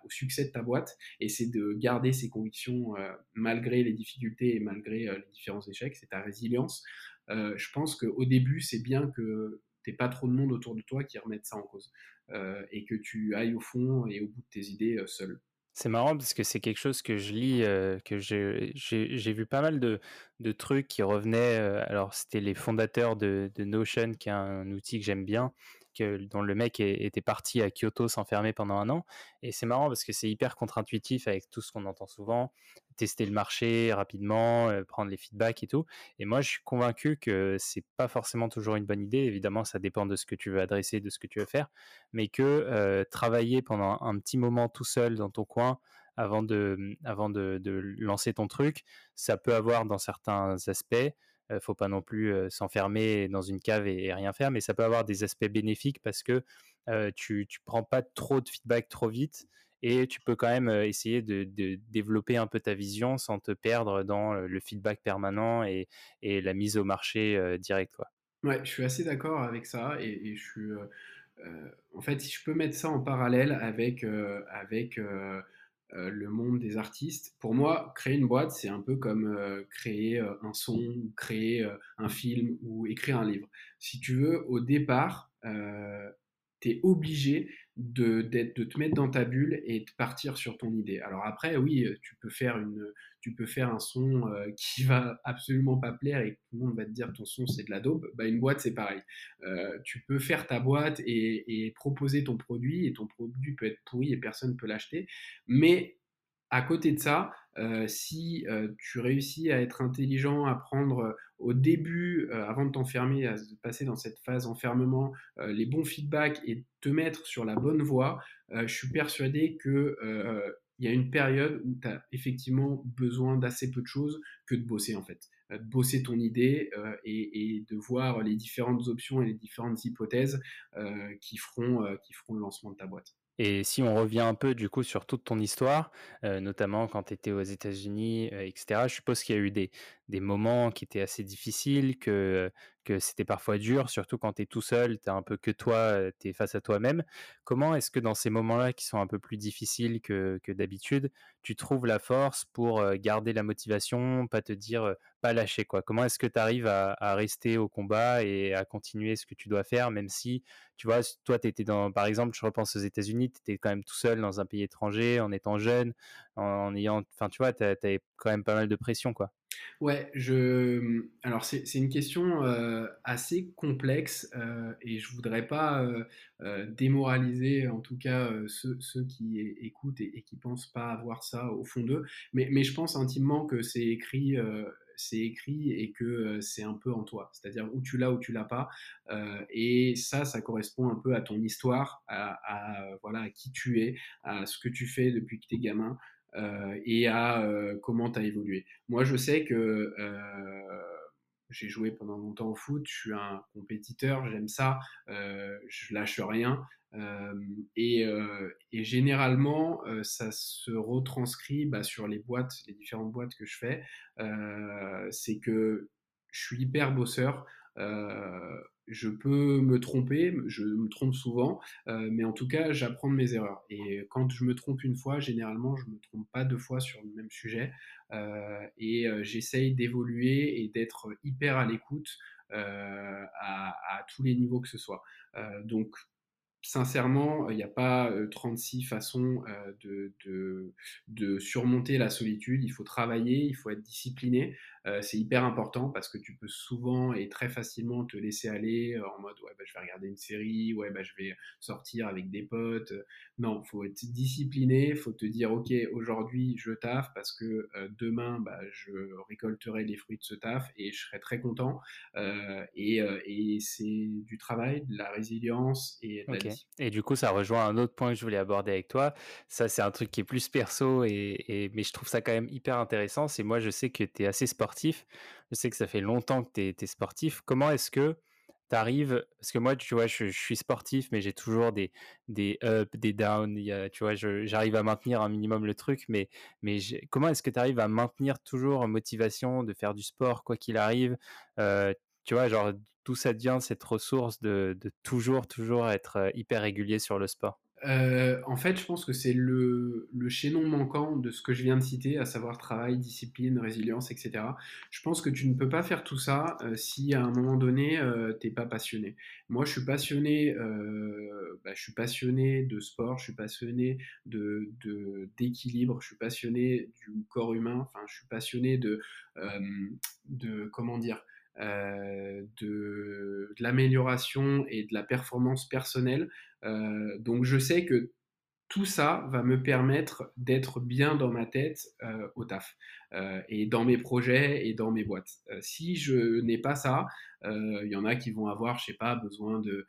au succès de ta boîte, et c'est de garder ces convictions malgré les difficultés et malgré les différents échecs, c'est ta résilience. je pense qu'au début, c'est bien que n'aies pas trop de monde autour de toi qui remettent ça en cause euh, et que tu ailles au fond et au bout de tes idées euh, seul. C'est marrant parce que c'est quelque chose que je lis, euh, que j'ai vu pas mal de, de, trucs qui revenaient. alors, c'était les fondateurs de, de, Notion, qui est un outil que j'aime bien, dont le mec était parti à Kyoto s'enfermer pendant un an. Et c'est marrant parce que c'est hyper contre-intuitif avec tout ce qu'on entend souvent, tester le marché rapidement, euh, prendre les feedbacks et tout. Et moi, je suis convaincu que c'est pas forcément toujours une bonne idée. Évidemment, ça dépend de ce que tu veux adresser, de ce que tu veux faire, mais que euh, travailler pendant un petit moment tout seul dans ton coin avant de, lancer ton truc, ça peut avoir dans certains aspects ne faut pas non plus s'enfermer dans une cave et, rien faire, mais ça peut avoir des aspects bénéfiques parce que tu ne prends pas trop de feedback trop vite et tu peux quand même essayer de, développer un peu ta vision sans te perdre dans le feedback permanent et, la mise au marché direct. Quoi. Ouais, je suis assez d'accord avec ça et, je suis en fait, si je peux mettre ça en parallèle avec, avec le monde des artistes, pour moi, créer une boîte, c'est un peu comme créer un son, créer un film ou écrire un livre. Si tu veux, au départ, obligé de, te mettre dans ta bulle et de partir sur ton idée. Alors après, oui, tu peux faire, une, tu peux faire un son euh, qui va absolument pas plaire et tout le monde va te dire ton son c'est de la dope. Bah, une boîte, c'est pareil. Euh, tu peux faire ta boîte et, proposer ton produit et ton produit peut être pourri et personne ne peut l'acheter. Mais à côté de ça, euh, si tu réussis à être intelligent, à prendre au début, avant de t'enfermer, à passer dans cette phase enfermement, les bons feedbacks et te mettre sur la bonne voie, je suis persuadé que il y a une période où tu as effectivement besoin d'assez peu de choses que de bosser en fait. De bosser ton idée et, de voir les différentes options et les différentes hypothèses qui feront le lancement de ta boîte. Et si on revient un peu du coup sur toute ton histoire, euh, notamment quand tu étais aux États-Unis, euh, etc., je suppose qu'il y a eu des, des moments qui étaient assez difficiles, que, que c'était parfois dur, surtout quand tu es tout seul, tu un peu que toi, tu es face à toi-même. Comment est-ce que dans ces moments-là qui sont un peu plus difficiles que, d'habitude, tu trouves la force pour garder la motivation, pas te dire, pas lâcher quoi? Comment est-ce que tu arrives à, rester au combat et à continuer ce que tu dois faire, même si, tu vois, toi, tu étais dans, par exemple, je repense aux États-Unis, tu étais quand même tout seul dans un pays étranger, en étant jeune, en, ayant, enfin, tu vois, tu avais quand même pas mal de pression quoi. Ouais, je. Alors c'est une question euh, assez complexe euh, et je voudrais pas euh, démoraliser en tout cas ceux, qui écoutent et, qui pensent pas avoir ça au fond d'eux, mais, je pense intimement que c'est écrit. c'est écrit et que c'est un peu en toi, c'est-à-dire où tu l'as ou tu l'as pas, et ça, ça correspond un peu à ton histoire, à, à, voilà, à qui tu es, à ce que tu fais depuis que tu es gamin, et à euh, comment tu as évolué. Moi, je sais que euh, j'ai joué pendant longtemps au foot, je suis un compétiteur, j'aime ça, je lâche rien. Et, et, généralement, ça se retranscrit bah, sur les boîtes, les différentes boîtes que je fais. c'est que je suis hyper bosseur je peux me tromper, je me trompe souvent, euh, mais en tout cas, j'apprends de mes erreurs. Et quand je me trompe une fois, généralement, je me trompe pas deux fois sur le même sujet. Euh, et euh, j'essaye d'évoluer et d'être hyper à l'écoute à, tous les niveaux que ce soit. donc, sincèrement, il n'y a pas 36 façons de, surmonter la solitude. Il faut travailler, il faut être discipliné. C'est hyper important parce que tu peux souvent et très facilement te laisser aller en mode ouais, bah, je vais regarder une série, ouais, bah, je vais sortir avec des potes. Non, il faut être discipliné, il faut te dire ok, aujourd'hui je taffe parce que demain bah, je récolterai les fruits de ce taf et je serai très content. et, et c'est du travail, de la résilience et de la et du coup, ça rejoint un autre point que je voulais aborder avec toi. Ça, c'est un truc qui est plus perso, et, mais je trouve ça quand même hyper intéressant. C'est moi, je sais que tu es assez sportif. Je sais que ça fait longtemps que tu es, sportif. Comment est-ce que tu arrives Parce que moi, tu vois, je, suis sportif, mais j'ai toujours des, des ups, des downs. tu vois, j'arrive à maintenir un minimum le truc, mais, mais comment est-ce que tu arrives à maintenir toujours motivation de faire du sport, quoi qu'il arrive? Euh, Tu vois, genre d'où ça devient cette ressource de, toujours, toujours être euh, hyper régulier sur le sport? Euh, en fait, je pense que c'est le, chaînon manquant de ce que je viens de citer, à savoir travail, discipline, résilience, etc. Je pense que tu ne peux pas faire tout ça euh, si à un moment donné, tu n'es pas passionné. Moi, je suis passionné, bah, je suis passionné de sport, je suis passionné de, d'équilibre, je suis passionné du corps humain, enfin, je suis passionné de, de comment dire, euh, de, l'amélioration et de la performance personnelle. Euh, donc je sais que tout ça va me permettre d'être bien dans ma tête euh, au taf et dans mes projets et dans mes boîtes. si je n'ai pas ça, il y en a qui vont avoir, je sais pas, besoin de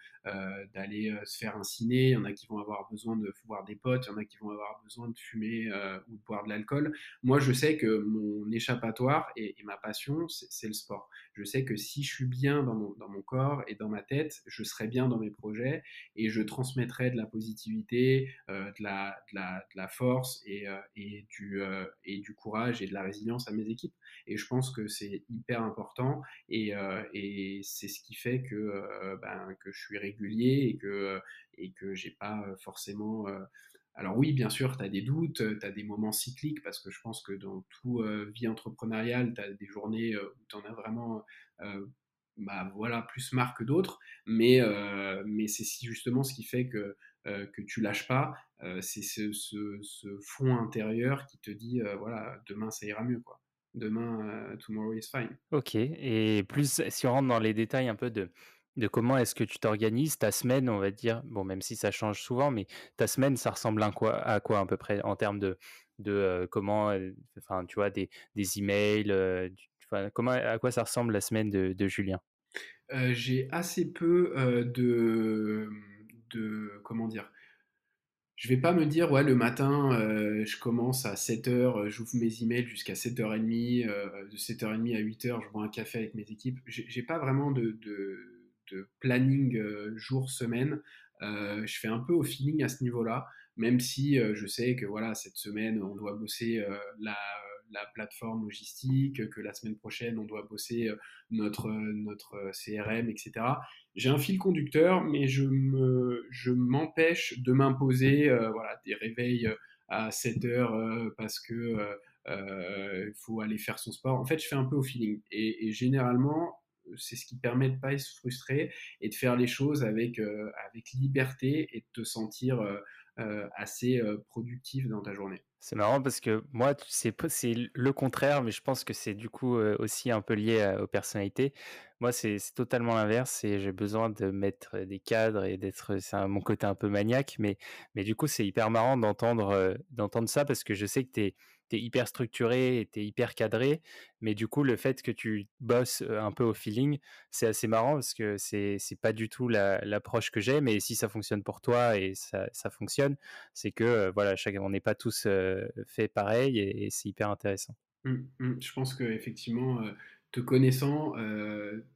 d'aller se faire un ciné, il y en a qui vont avoir besoin de voir des potes, il y en a qui vont avoir besoin de fumer ou de boire de l'alcool. Moi, je sais que mon échappatoire et, ma passion, c'est le sport. Je sais que si je suis bien dans mon, dans mon corps et dans ma tête, je serai bien dans mes projets et je transmettrai de la positivité, de, la, de, la, de, la, force et, et, du, et du courage et de la à mes équipes. Et je pense que c'est hyper important et, et c'est ce qui fait que, ben, que je suis régulier et que, et que j'ai pas forcément alors oui, bien sûr, tu as des doutes, tu as des moments cycliques, parce que je pense que dans toute vie entrepreneuriale, tu as des journées où tu en as vraiment bah, voilà, plus marre que d'autres, mais c'est justement ce qui fait que, que tu lâches pas, c'est ce, ce, ce, fond intérieur qui te dit, voilà, demain ça ira mieux. Quoi. Demain, tomorrow is fine. Ok, et plus si on rentre dans les détails un peu de, de comment est-ce que tu t'organises, ta semaine, on va dire, bon, même si ça change souvent, mais ta semaine, ça ressemble à quoi, à, quoi à peu près en termes de, de comment, enfin, tu vois, des, des emails, comment, à quoi ça ressemble la semaine de, de Julien? J'ai assez peu de, de, comment dire, je vais pas me dire, ouais, le matin, je commence à 7h, j'ouvre mes emails jusqu'à 7h30, de 7h30 à 8h, je bois un café avec mes équipes. J'ai pas vraiment de, planning jour-semaine. je fais un peu au feeling à ce niveau-là, même si je sais que voilà, cette semaine, on doit bosser la la plateforme logistique, que la semaine prochaine, on doit bosser euh, notre, euh, euh, CRM, etc. J'ai un fil conducteur, mais je, me, je m'empêche de m'imposer voilà, des réveils à 7 heures parce que il faut aller faire son sport. En fait, je fais un peu au feeling. Et, généralement, c'est ce qui permet de ne pas se frustrer et de faire les choses avec, avec liberté et de te sentir assez productif dans ta journée. C'est marrant parce que moi, c'est le contraire, mais je pense que c'est du coup aussi un peu lié aux personnalités. Moi, c'est totalement l'inverse et j'ai besoin de mettre des cadres et d'être, c'est mon côté un peu maniaque, mais, du coup, c'est hyper marrant d'entendre d'entendre ça parce que je sais que tu es tu es hyper structuré tu es hyper cadré. Mais du coup, le fait que tu bosses un peu au feeling, c'est assez marrant parce que c'est pas du tout l'approche que j'ai. Mais si ça fonctionne pour toi et ça, ça fonctionne, c'est que voilà, chaque, on n'est pas tous fait pareil et, c'est hyper intéressant. Mmh, mmh. Je pense qu'effectivement, te connaissant,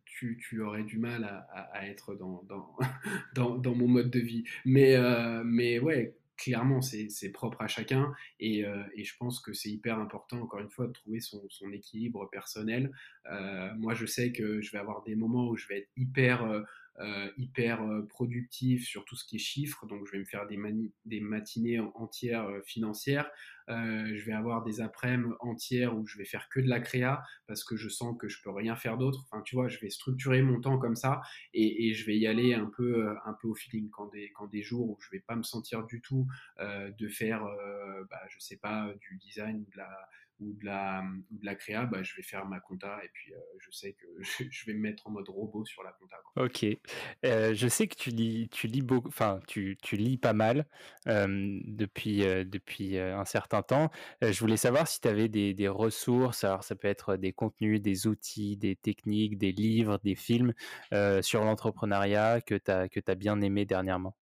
tu, tu, aurais du mal à, être dans dans, dans, dans, mon mode de vie. Mais, mais ouais, clairement, c'est propre à chacun et, euh, et je pense que c'est hyper important, encore une fois, de trouver son, équilibre personnel. Euh, moi, je sais que je vais avoir des moments où je vais être hyper euh, hyper euh, productif sur tout ce qui est chiffres, donc je vais me faire des, des matinées entières euh, financières, je vais avoir des après-midi entières où je vais faire que de la créa parce que je sens que je peux rien faire d'autre. Enfin, tu vois, je vais structurer mon temps comme ça et, je vais y aller un peu, un peu au feeling. Quand des, quand des jours où je vais pas me sentir du tout de faire, bah, je sais pas, du design de la ou de la, de la créa, bah, je vais faire ma compta et puis euh, je sais que je, vais me mettre en mode robot sur la compta. Ok. Euh, je sais que tu lis, tu lis beaucoup, enfin, tu, tu, lis pas mal euh, depuis, depuis un certain temps. je voulais savoir si tu avais des, des, ressources, alors ça peut être des contenus, des outils, des techniques, des livres, des films sur l'entrepreneuriat que tu as, as bien aimé dernièrement.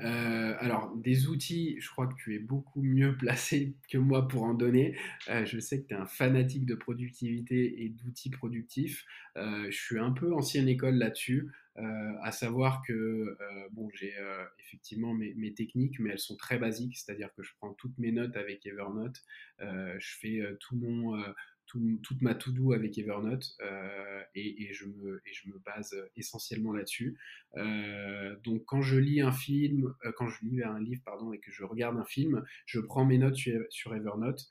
Euh, alors, des outils, je crois que tu es beaucoup mieux placé que moi pour en donner. Euh, je sais que tu es un fanatique de productivité et d'outils productifs. Euh, je suis un peu ancienne école là-dessus, à savoir que bon, j'ai effectivement mes, mes, techniques, mais elles sont très basiques, c'est-à-dire que je prends toutes mes notes avec Evernote, je fais tout mon toute ma to-do avec Evernote euh, et, je me, base essentiellement là-dessus. Euh, donc quand je lis un film, euh, quand je lis un livre pardon, et que je regarde un film, je prends mes notes sur, Evernote.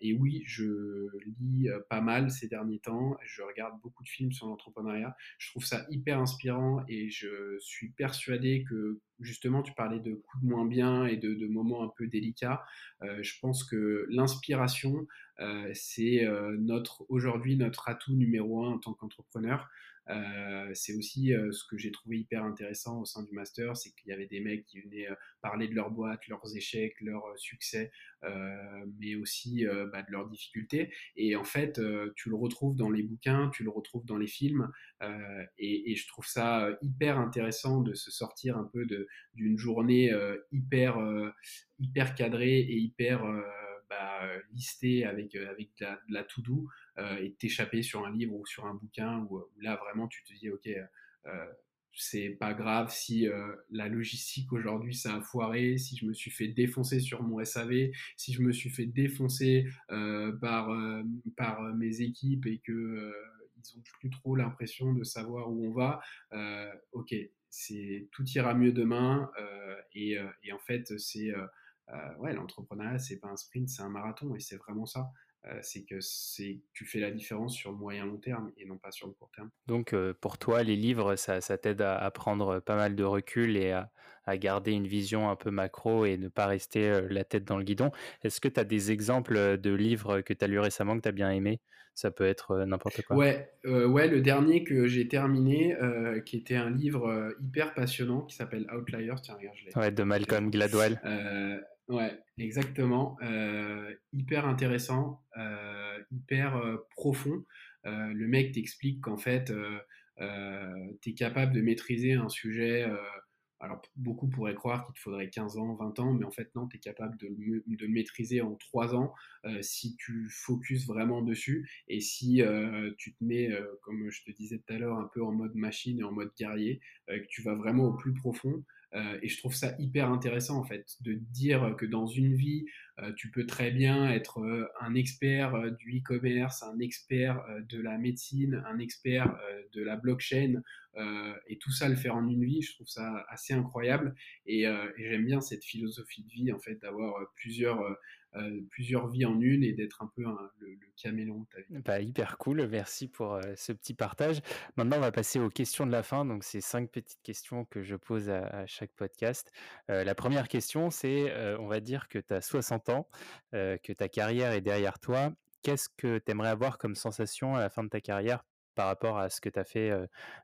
et oui, je lis pas mal ces derniers temps. Je regarde beaucoup de films sur l'entrepreneuriat. Je trouve ça hyper inspirant et je suis persuadé que justement, tu parlais de coups de moins bien et de, moments un peu délicats. je pense que l'inspiration, euh, c'est euh, notre aujourd'hui notre atout numéro un en tant qu'entrepreneur. Euh, c'est aussi ce que j'ai trouvé hyper intéressant au sein du master, c'est qu'il y avait des mecs qui venaient parler de leur boîte, leurs échecs, leurs succès, mais aussi bah, de leurs difficultés. Et en fait, tu le retrouves dans les bouquins, tu le retrouves dans les films, et, et, je trouve ça hyper intéressant de se sortir un peu d'une journée hyper hyper cadrée et hyper bah, euh, lister avec, euh, avec de la, la to-do euh, et t'échapper sur un livre ou sur un bouquin où, là vraiment tu te dis ok c'est pas grave si la logistique aujourd'hui ça a foiré, si je me suis fait défoncer sur mon SAV, si je me suis fait défoncer par, par mes équipes et que ils ont plus trop l'impression de savoir où on va. ok, c'est tout ira mieux demain. Et, et, en fait, c'est ouais, l'entrepreneuriat, c'est pas un sprint, c'est un marathon, et c'est vraiment ça. Euh, c'est que c'est tu fais la différence sur le moyen long terme et non pas sur le court terme. Donc euh, pour toi, les livres, ça, t'aide à, prendre pas mal de recul et à, garder une vision un peu macro et ne pas rester euh, la tête dans le guidon. Est-ce que tu as des exemples de livres que tu as lus récemment que tu as bien aimé Ça peut être n'importe quoi. Ouais, ouais, le dernier que j'ai terminé, qui était un livre hyper passionnant qui s'appelle Outliers. Tiens, regarde, je l'ai. Ouais, de Malcolm Gladwell. Ouais, exactement. Euh, hyper intéressant, euh, hyper euh, profond. le mec t'explique qu'en fait, tu es capable de maîtriser un sujet. alors, beaucoup pourraient croire qu'il te faudrait 15 ans, 20 ans, mais en fait, non, tu capable de, le maîtriser en 3 ans si tu focuses vraiment dessus et si tu te mets, comme je te disais tout à l'heure, un peu en mode machine et en mode guerrier, que tu vas vraiment au plus profond. Euh, et je trouve ça hyper intéressant en fait de dire que dans une vie, euh, tu peux très bien être euh, un expert du e-commerce, un expert de la médecine, un expert de la blockchain, et tout ça le faire en une vie. Je trouve ça assez incroyable et, et j'aime bien cette philosophie de vie en fait d'avoir plusieurs euh, plusieurs vies en une et d'être un peu le, caméléon ta vie. Bah, hyper cool, merci pour euh, ce petit partage. Maintenant, on va passer aux questions de la fin. Donc, c'est cinq petites questions que je pose à, chaque podcast. Euh, la première question, c'est on va dire que tu as 60 ans, que ta carrière est derrière toi. Qu'est-ce que tu aimerais avoir comme sensation à la fin de ta carrière par rapport à ce que tu as fait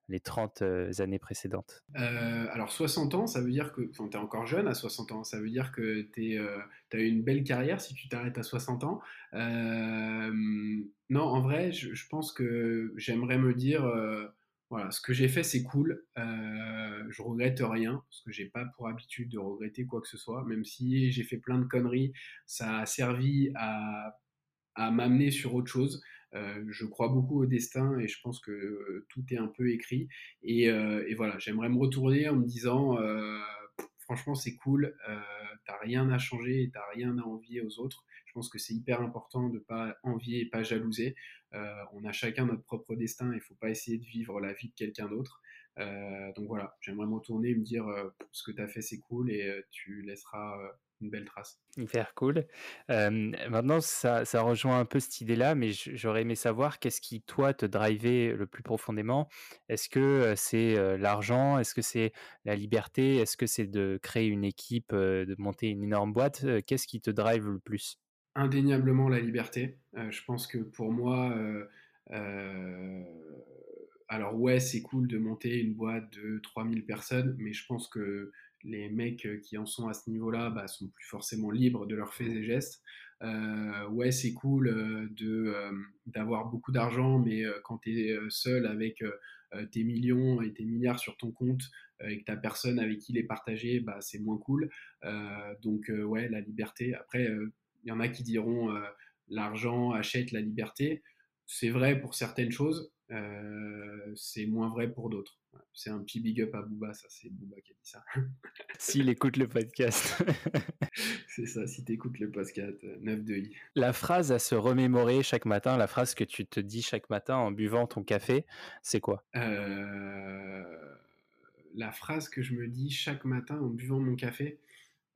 les 30 années précédentes? Alors 60 ans, ça veut dire que tu es encore jeune à 60 ans, ça veut dire que tu as eu une belle carrière si tu t'arrêtes à 60 ans. non, en vrai, je, pense que j'aimerais me dire, voilà, ce que j'ai fait c'est cool, je regrette rien, parce que j'ai pas pour habitude de regretter quoi que ce soit, même si j'ai fait plein de conneries, ça a servi à, à m'amener sur autre chose. Euh, je crois beaucoup au destin et je pense que euh, tout est un peu écrit. Euh, et, voilà, j'aimerais me retourner en me disant, franchement, c'est cool, t'as rien à changer et t'as rien à envier aux autres. Je pense que c'est hyper important de pas envier et pas jalouser. on a chacun notre propre destin il faut pas essayer de vivre la vie de quelqu'un d'autre. donc voilà, j'aimerais me retourner et me dire ce que tu as fait c'est cool et tu laisseras une belle trace. Hyper cool. maintenant, ça, ça, rejoint un peu cette idée-là, mais j'aurais aimé savoir qu'est-ce qui, toi, te drivait le plus profondément. Est-ce que c'est l'argent? Est-ce que c'est la liberté? Est-ce que c'est de créer une équipe, de monter une énorme boîte? Qu'est-ce qui te drive le plus? Indéniablement la liberté. je pense que pour moi, alors ouais, c'est cool de monter une boîte de 3000 personnes, mais je pense que les mecs euh, qui en sont à ce niveau-là bah, sont plus forcément libres de leurs faits et gestes. Euh, ouais, c'est cool euh, de d'avoir beaucoup d'argent, mais quand tu es seul avec tes millions et tes milliards sur ton compte et que tu personne avec qui les partager, bah, c'est moins cool. donc, ouais, la liberté. Après, il y en a qui diront l'argent achète la liberté. C'est vrai pour certaines choses, c'est moins vrai pour d'autres. C'est un petit big up à Booba, ça c'est Booba qui a dit ça. S'il écoute le podcast. c'est ça, si tu écoutes le podcast, 9 euh, de I. La phrase à se remémorer chaque matin, la phrase que tu te dis chaque matin en buvant ton café, c'est quoi? Euh, La phrase que je me dis chaque matin en buvant mon café.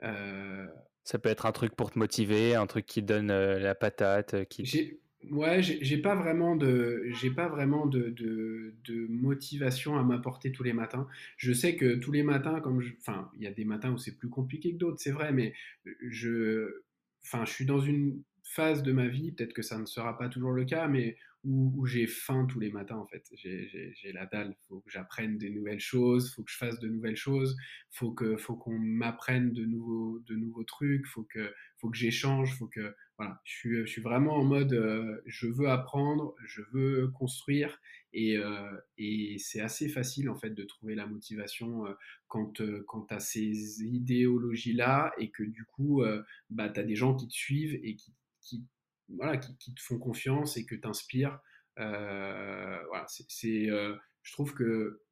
Euh, ça peut être un truc pour te motiver, un truc qui donne la patate. Qui... Ouais, j'ai pas vraiment de, j'ai pas vraiment de, motivation à m'apporter tous les matins. Je sais que tous les matins, comme enfin, il y a des matins où c'est plus compliqué que d'autres, c'est vrai, mais je, enfin, je suis dans une phase de ma vie, peut-être que ça ne sera pas toujours le cas, mais où, j'ai faim tous les matins en fait. J'ai la dalle, faut que j'apprenne des nouvelles choses, faut que je fasse de nouvelles choses, faut que faut qu'on m'apprenne de nouveaux de nouveaux trucs, faut que faut que j'échange, faut que voilà, je suis, je suis vraiment en mode euh, je veux apprendre, je veux construire et, euh, et c'est assez facile en fait de trouver la motivation euh, quand, quand tu as ces idéologies là et que du coup bah, as des gens qui te suivent et qui, qui voilà, qui, te font confiance et que tu inspires. voilà, c'est, je trouve que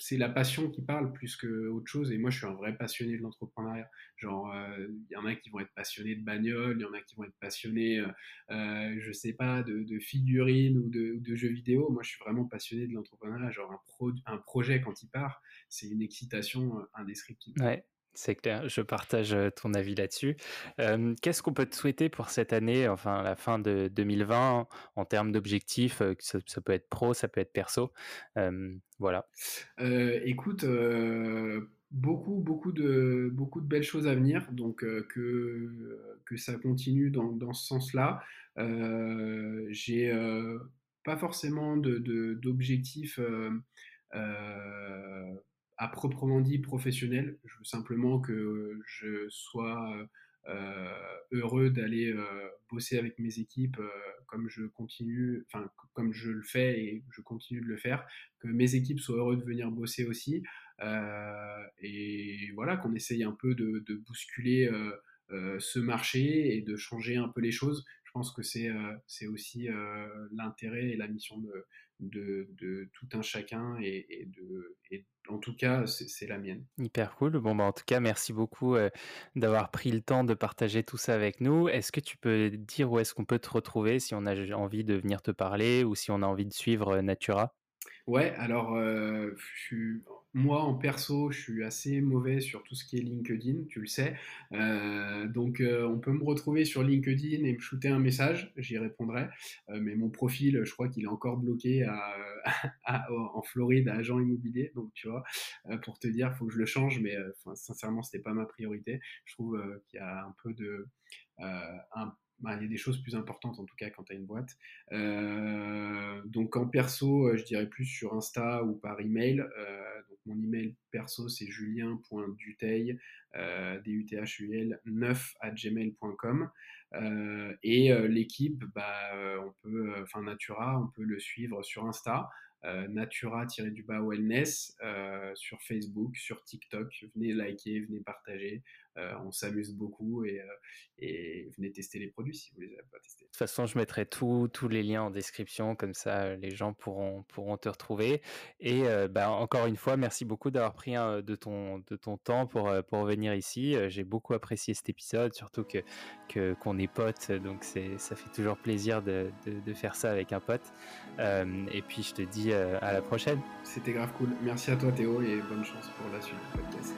c'est la passion qui parle plus qu'autre chose. Et moi, je suis un vrai passionné de l'entrepreneuriat. Genre, euh, il y en a qui vont être passionnés de bagnole, il y en a qui vont être passionnés, euh, euh, je sais pas, de, figurines ou de, jeux vidéo. Moi, je suis vraiment passionné de l'entrepreneuriat. Genre, un, un projet, quand il part, c'est une excitation indescriptible. Ouais. C'est clair, je partage ton avis là-dessus. Qu'est-ce qu'on peut te souhaiter pour cette année, enfin la fin de 2020, en termes d'objectifs ça, peut être pro, ça peut être perso? voilà. écoute, beaucoup, beaucoup de, beaucoup de belles choses à venir, donc que, que ça continue dans, dans ce sens-là. J'ai pas forcément d'objectifs. De, à proprement dit professionnel. Je veux simplement que je sois euh, heureux d'aller euh, bosser avec mes équipes euh, comme je continue, enfin comme je le fais et je continue de le faire, que mes équipes soient heureux de venir bosser aussi, et voilà qu'on essaye un peu de, bousculer ce marché et de changer un peu les choses. Je pense que c'est aussi l'intérêt et la mission de, de, tout un chacun et, de, en tout cas, c'est la mienne. Hyper cool. Bon, bah, en tout cas, merci beaucoup euh, d'avoir pris le temps de partager tout ça avec nous. Est-ce que tu peux dire où est-ce qu'on peut te retrouver si on a envie de venir te parler ou si on a envie de suivre euh, Natura? Ouais, alors euh, moi en perso, je suis assez mauvais sur tout ce qui est LinkedIn, tu le sais. Euh, donc euh, on peut me retrouver sur LinkedIn et me shooter un message, j'y répondrai. mais mon profil, je crois qu'il est encore bloqué en Floride à agent immobilier. Donc tu vois, pour te dire, il faut que je le change, mais sincèrement, c'était pas ma priorité. Je trouve qu'il y a un peu de bah, il y a des choses plus importantes en tout cas quand tu as une boîte. Euh, donc en perso, euh, je dirais plus sur Insta ou par email. Euh, donc mon email perso c'est julien.duteil, D-U-T-H-U-L 9 à gmail.com. et l'équipe, bah, on peut, enfin Natura, on peut le suivre sur Insta. natura-du-bas wellness sur Facebook, sur TikTok. Venez liker, venez partager. Euh, on s'amuse beaucoup et, euh, et, venez tester les produits si vous les avez pas testés. De toute façon, je mettrai tous les liens en description, comme ça euh, les gens pourront, pourront te retrouver. Et bah, encore une fois, merci beaucoup d'avoir pris de, ton, de ton temps pour, pour venir ici. J'ai beaucoup apprécié cet épisode, surtout que qu'on est potes, donc ça fait toujours plaisir de, de, faire ça avec un pote. et puis je te dis à la prochaine. C'était grave cool. Merci à toi Théo et bonne chance pour la suite du podcast.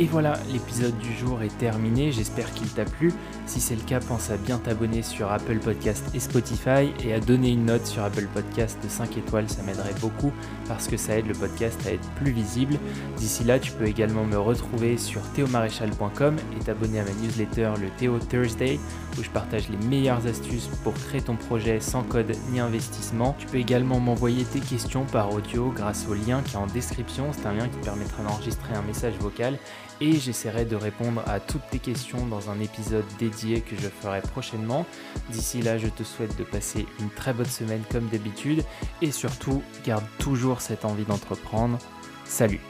Et voilà, l'épisode du jour est terminé, j'espère qu'il t'a plu. Si c'est le cas, pense à bien t'abonner sur Apple Podcast et Spotify et à donner une note sur Apple Podcast de 5 étoiles, ça m'aiderait beaucoup parce que ça aide le podcast à être plus visible. D'ici là, tu peux également me retrouver sur théomaréchal.com et t'abonner à ma newsletter le Théo Thursday où je partage les meilleures astuces pour créer ton projet sans code ni investissement. Tu peux également m'envoyer tes questions par audio grâce au lien qui est en description. C'est un lien qui te permettra d'enregistrer un message vocal et j'essaierai de répondre à toutes tes questions dans un épisode dédié que je ferai prochainement. D'ici là, je te souhaite de passer une très bonne semaine comme d'habitude et surtout, garde toujours cette envie d'entreprendre. Salut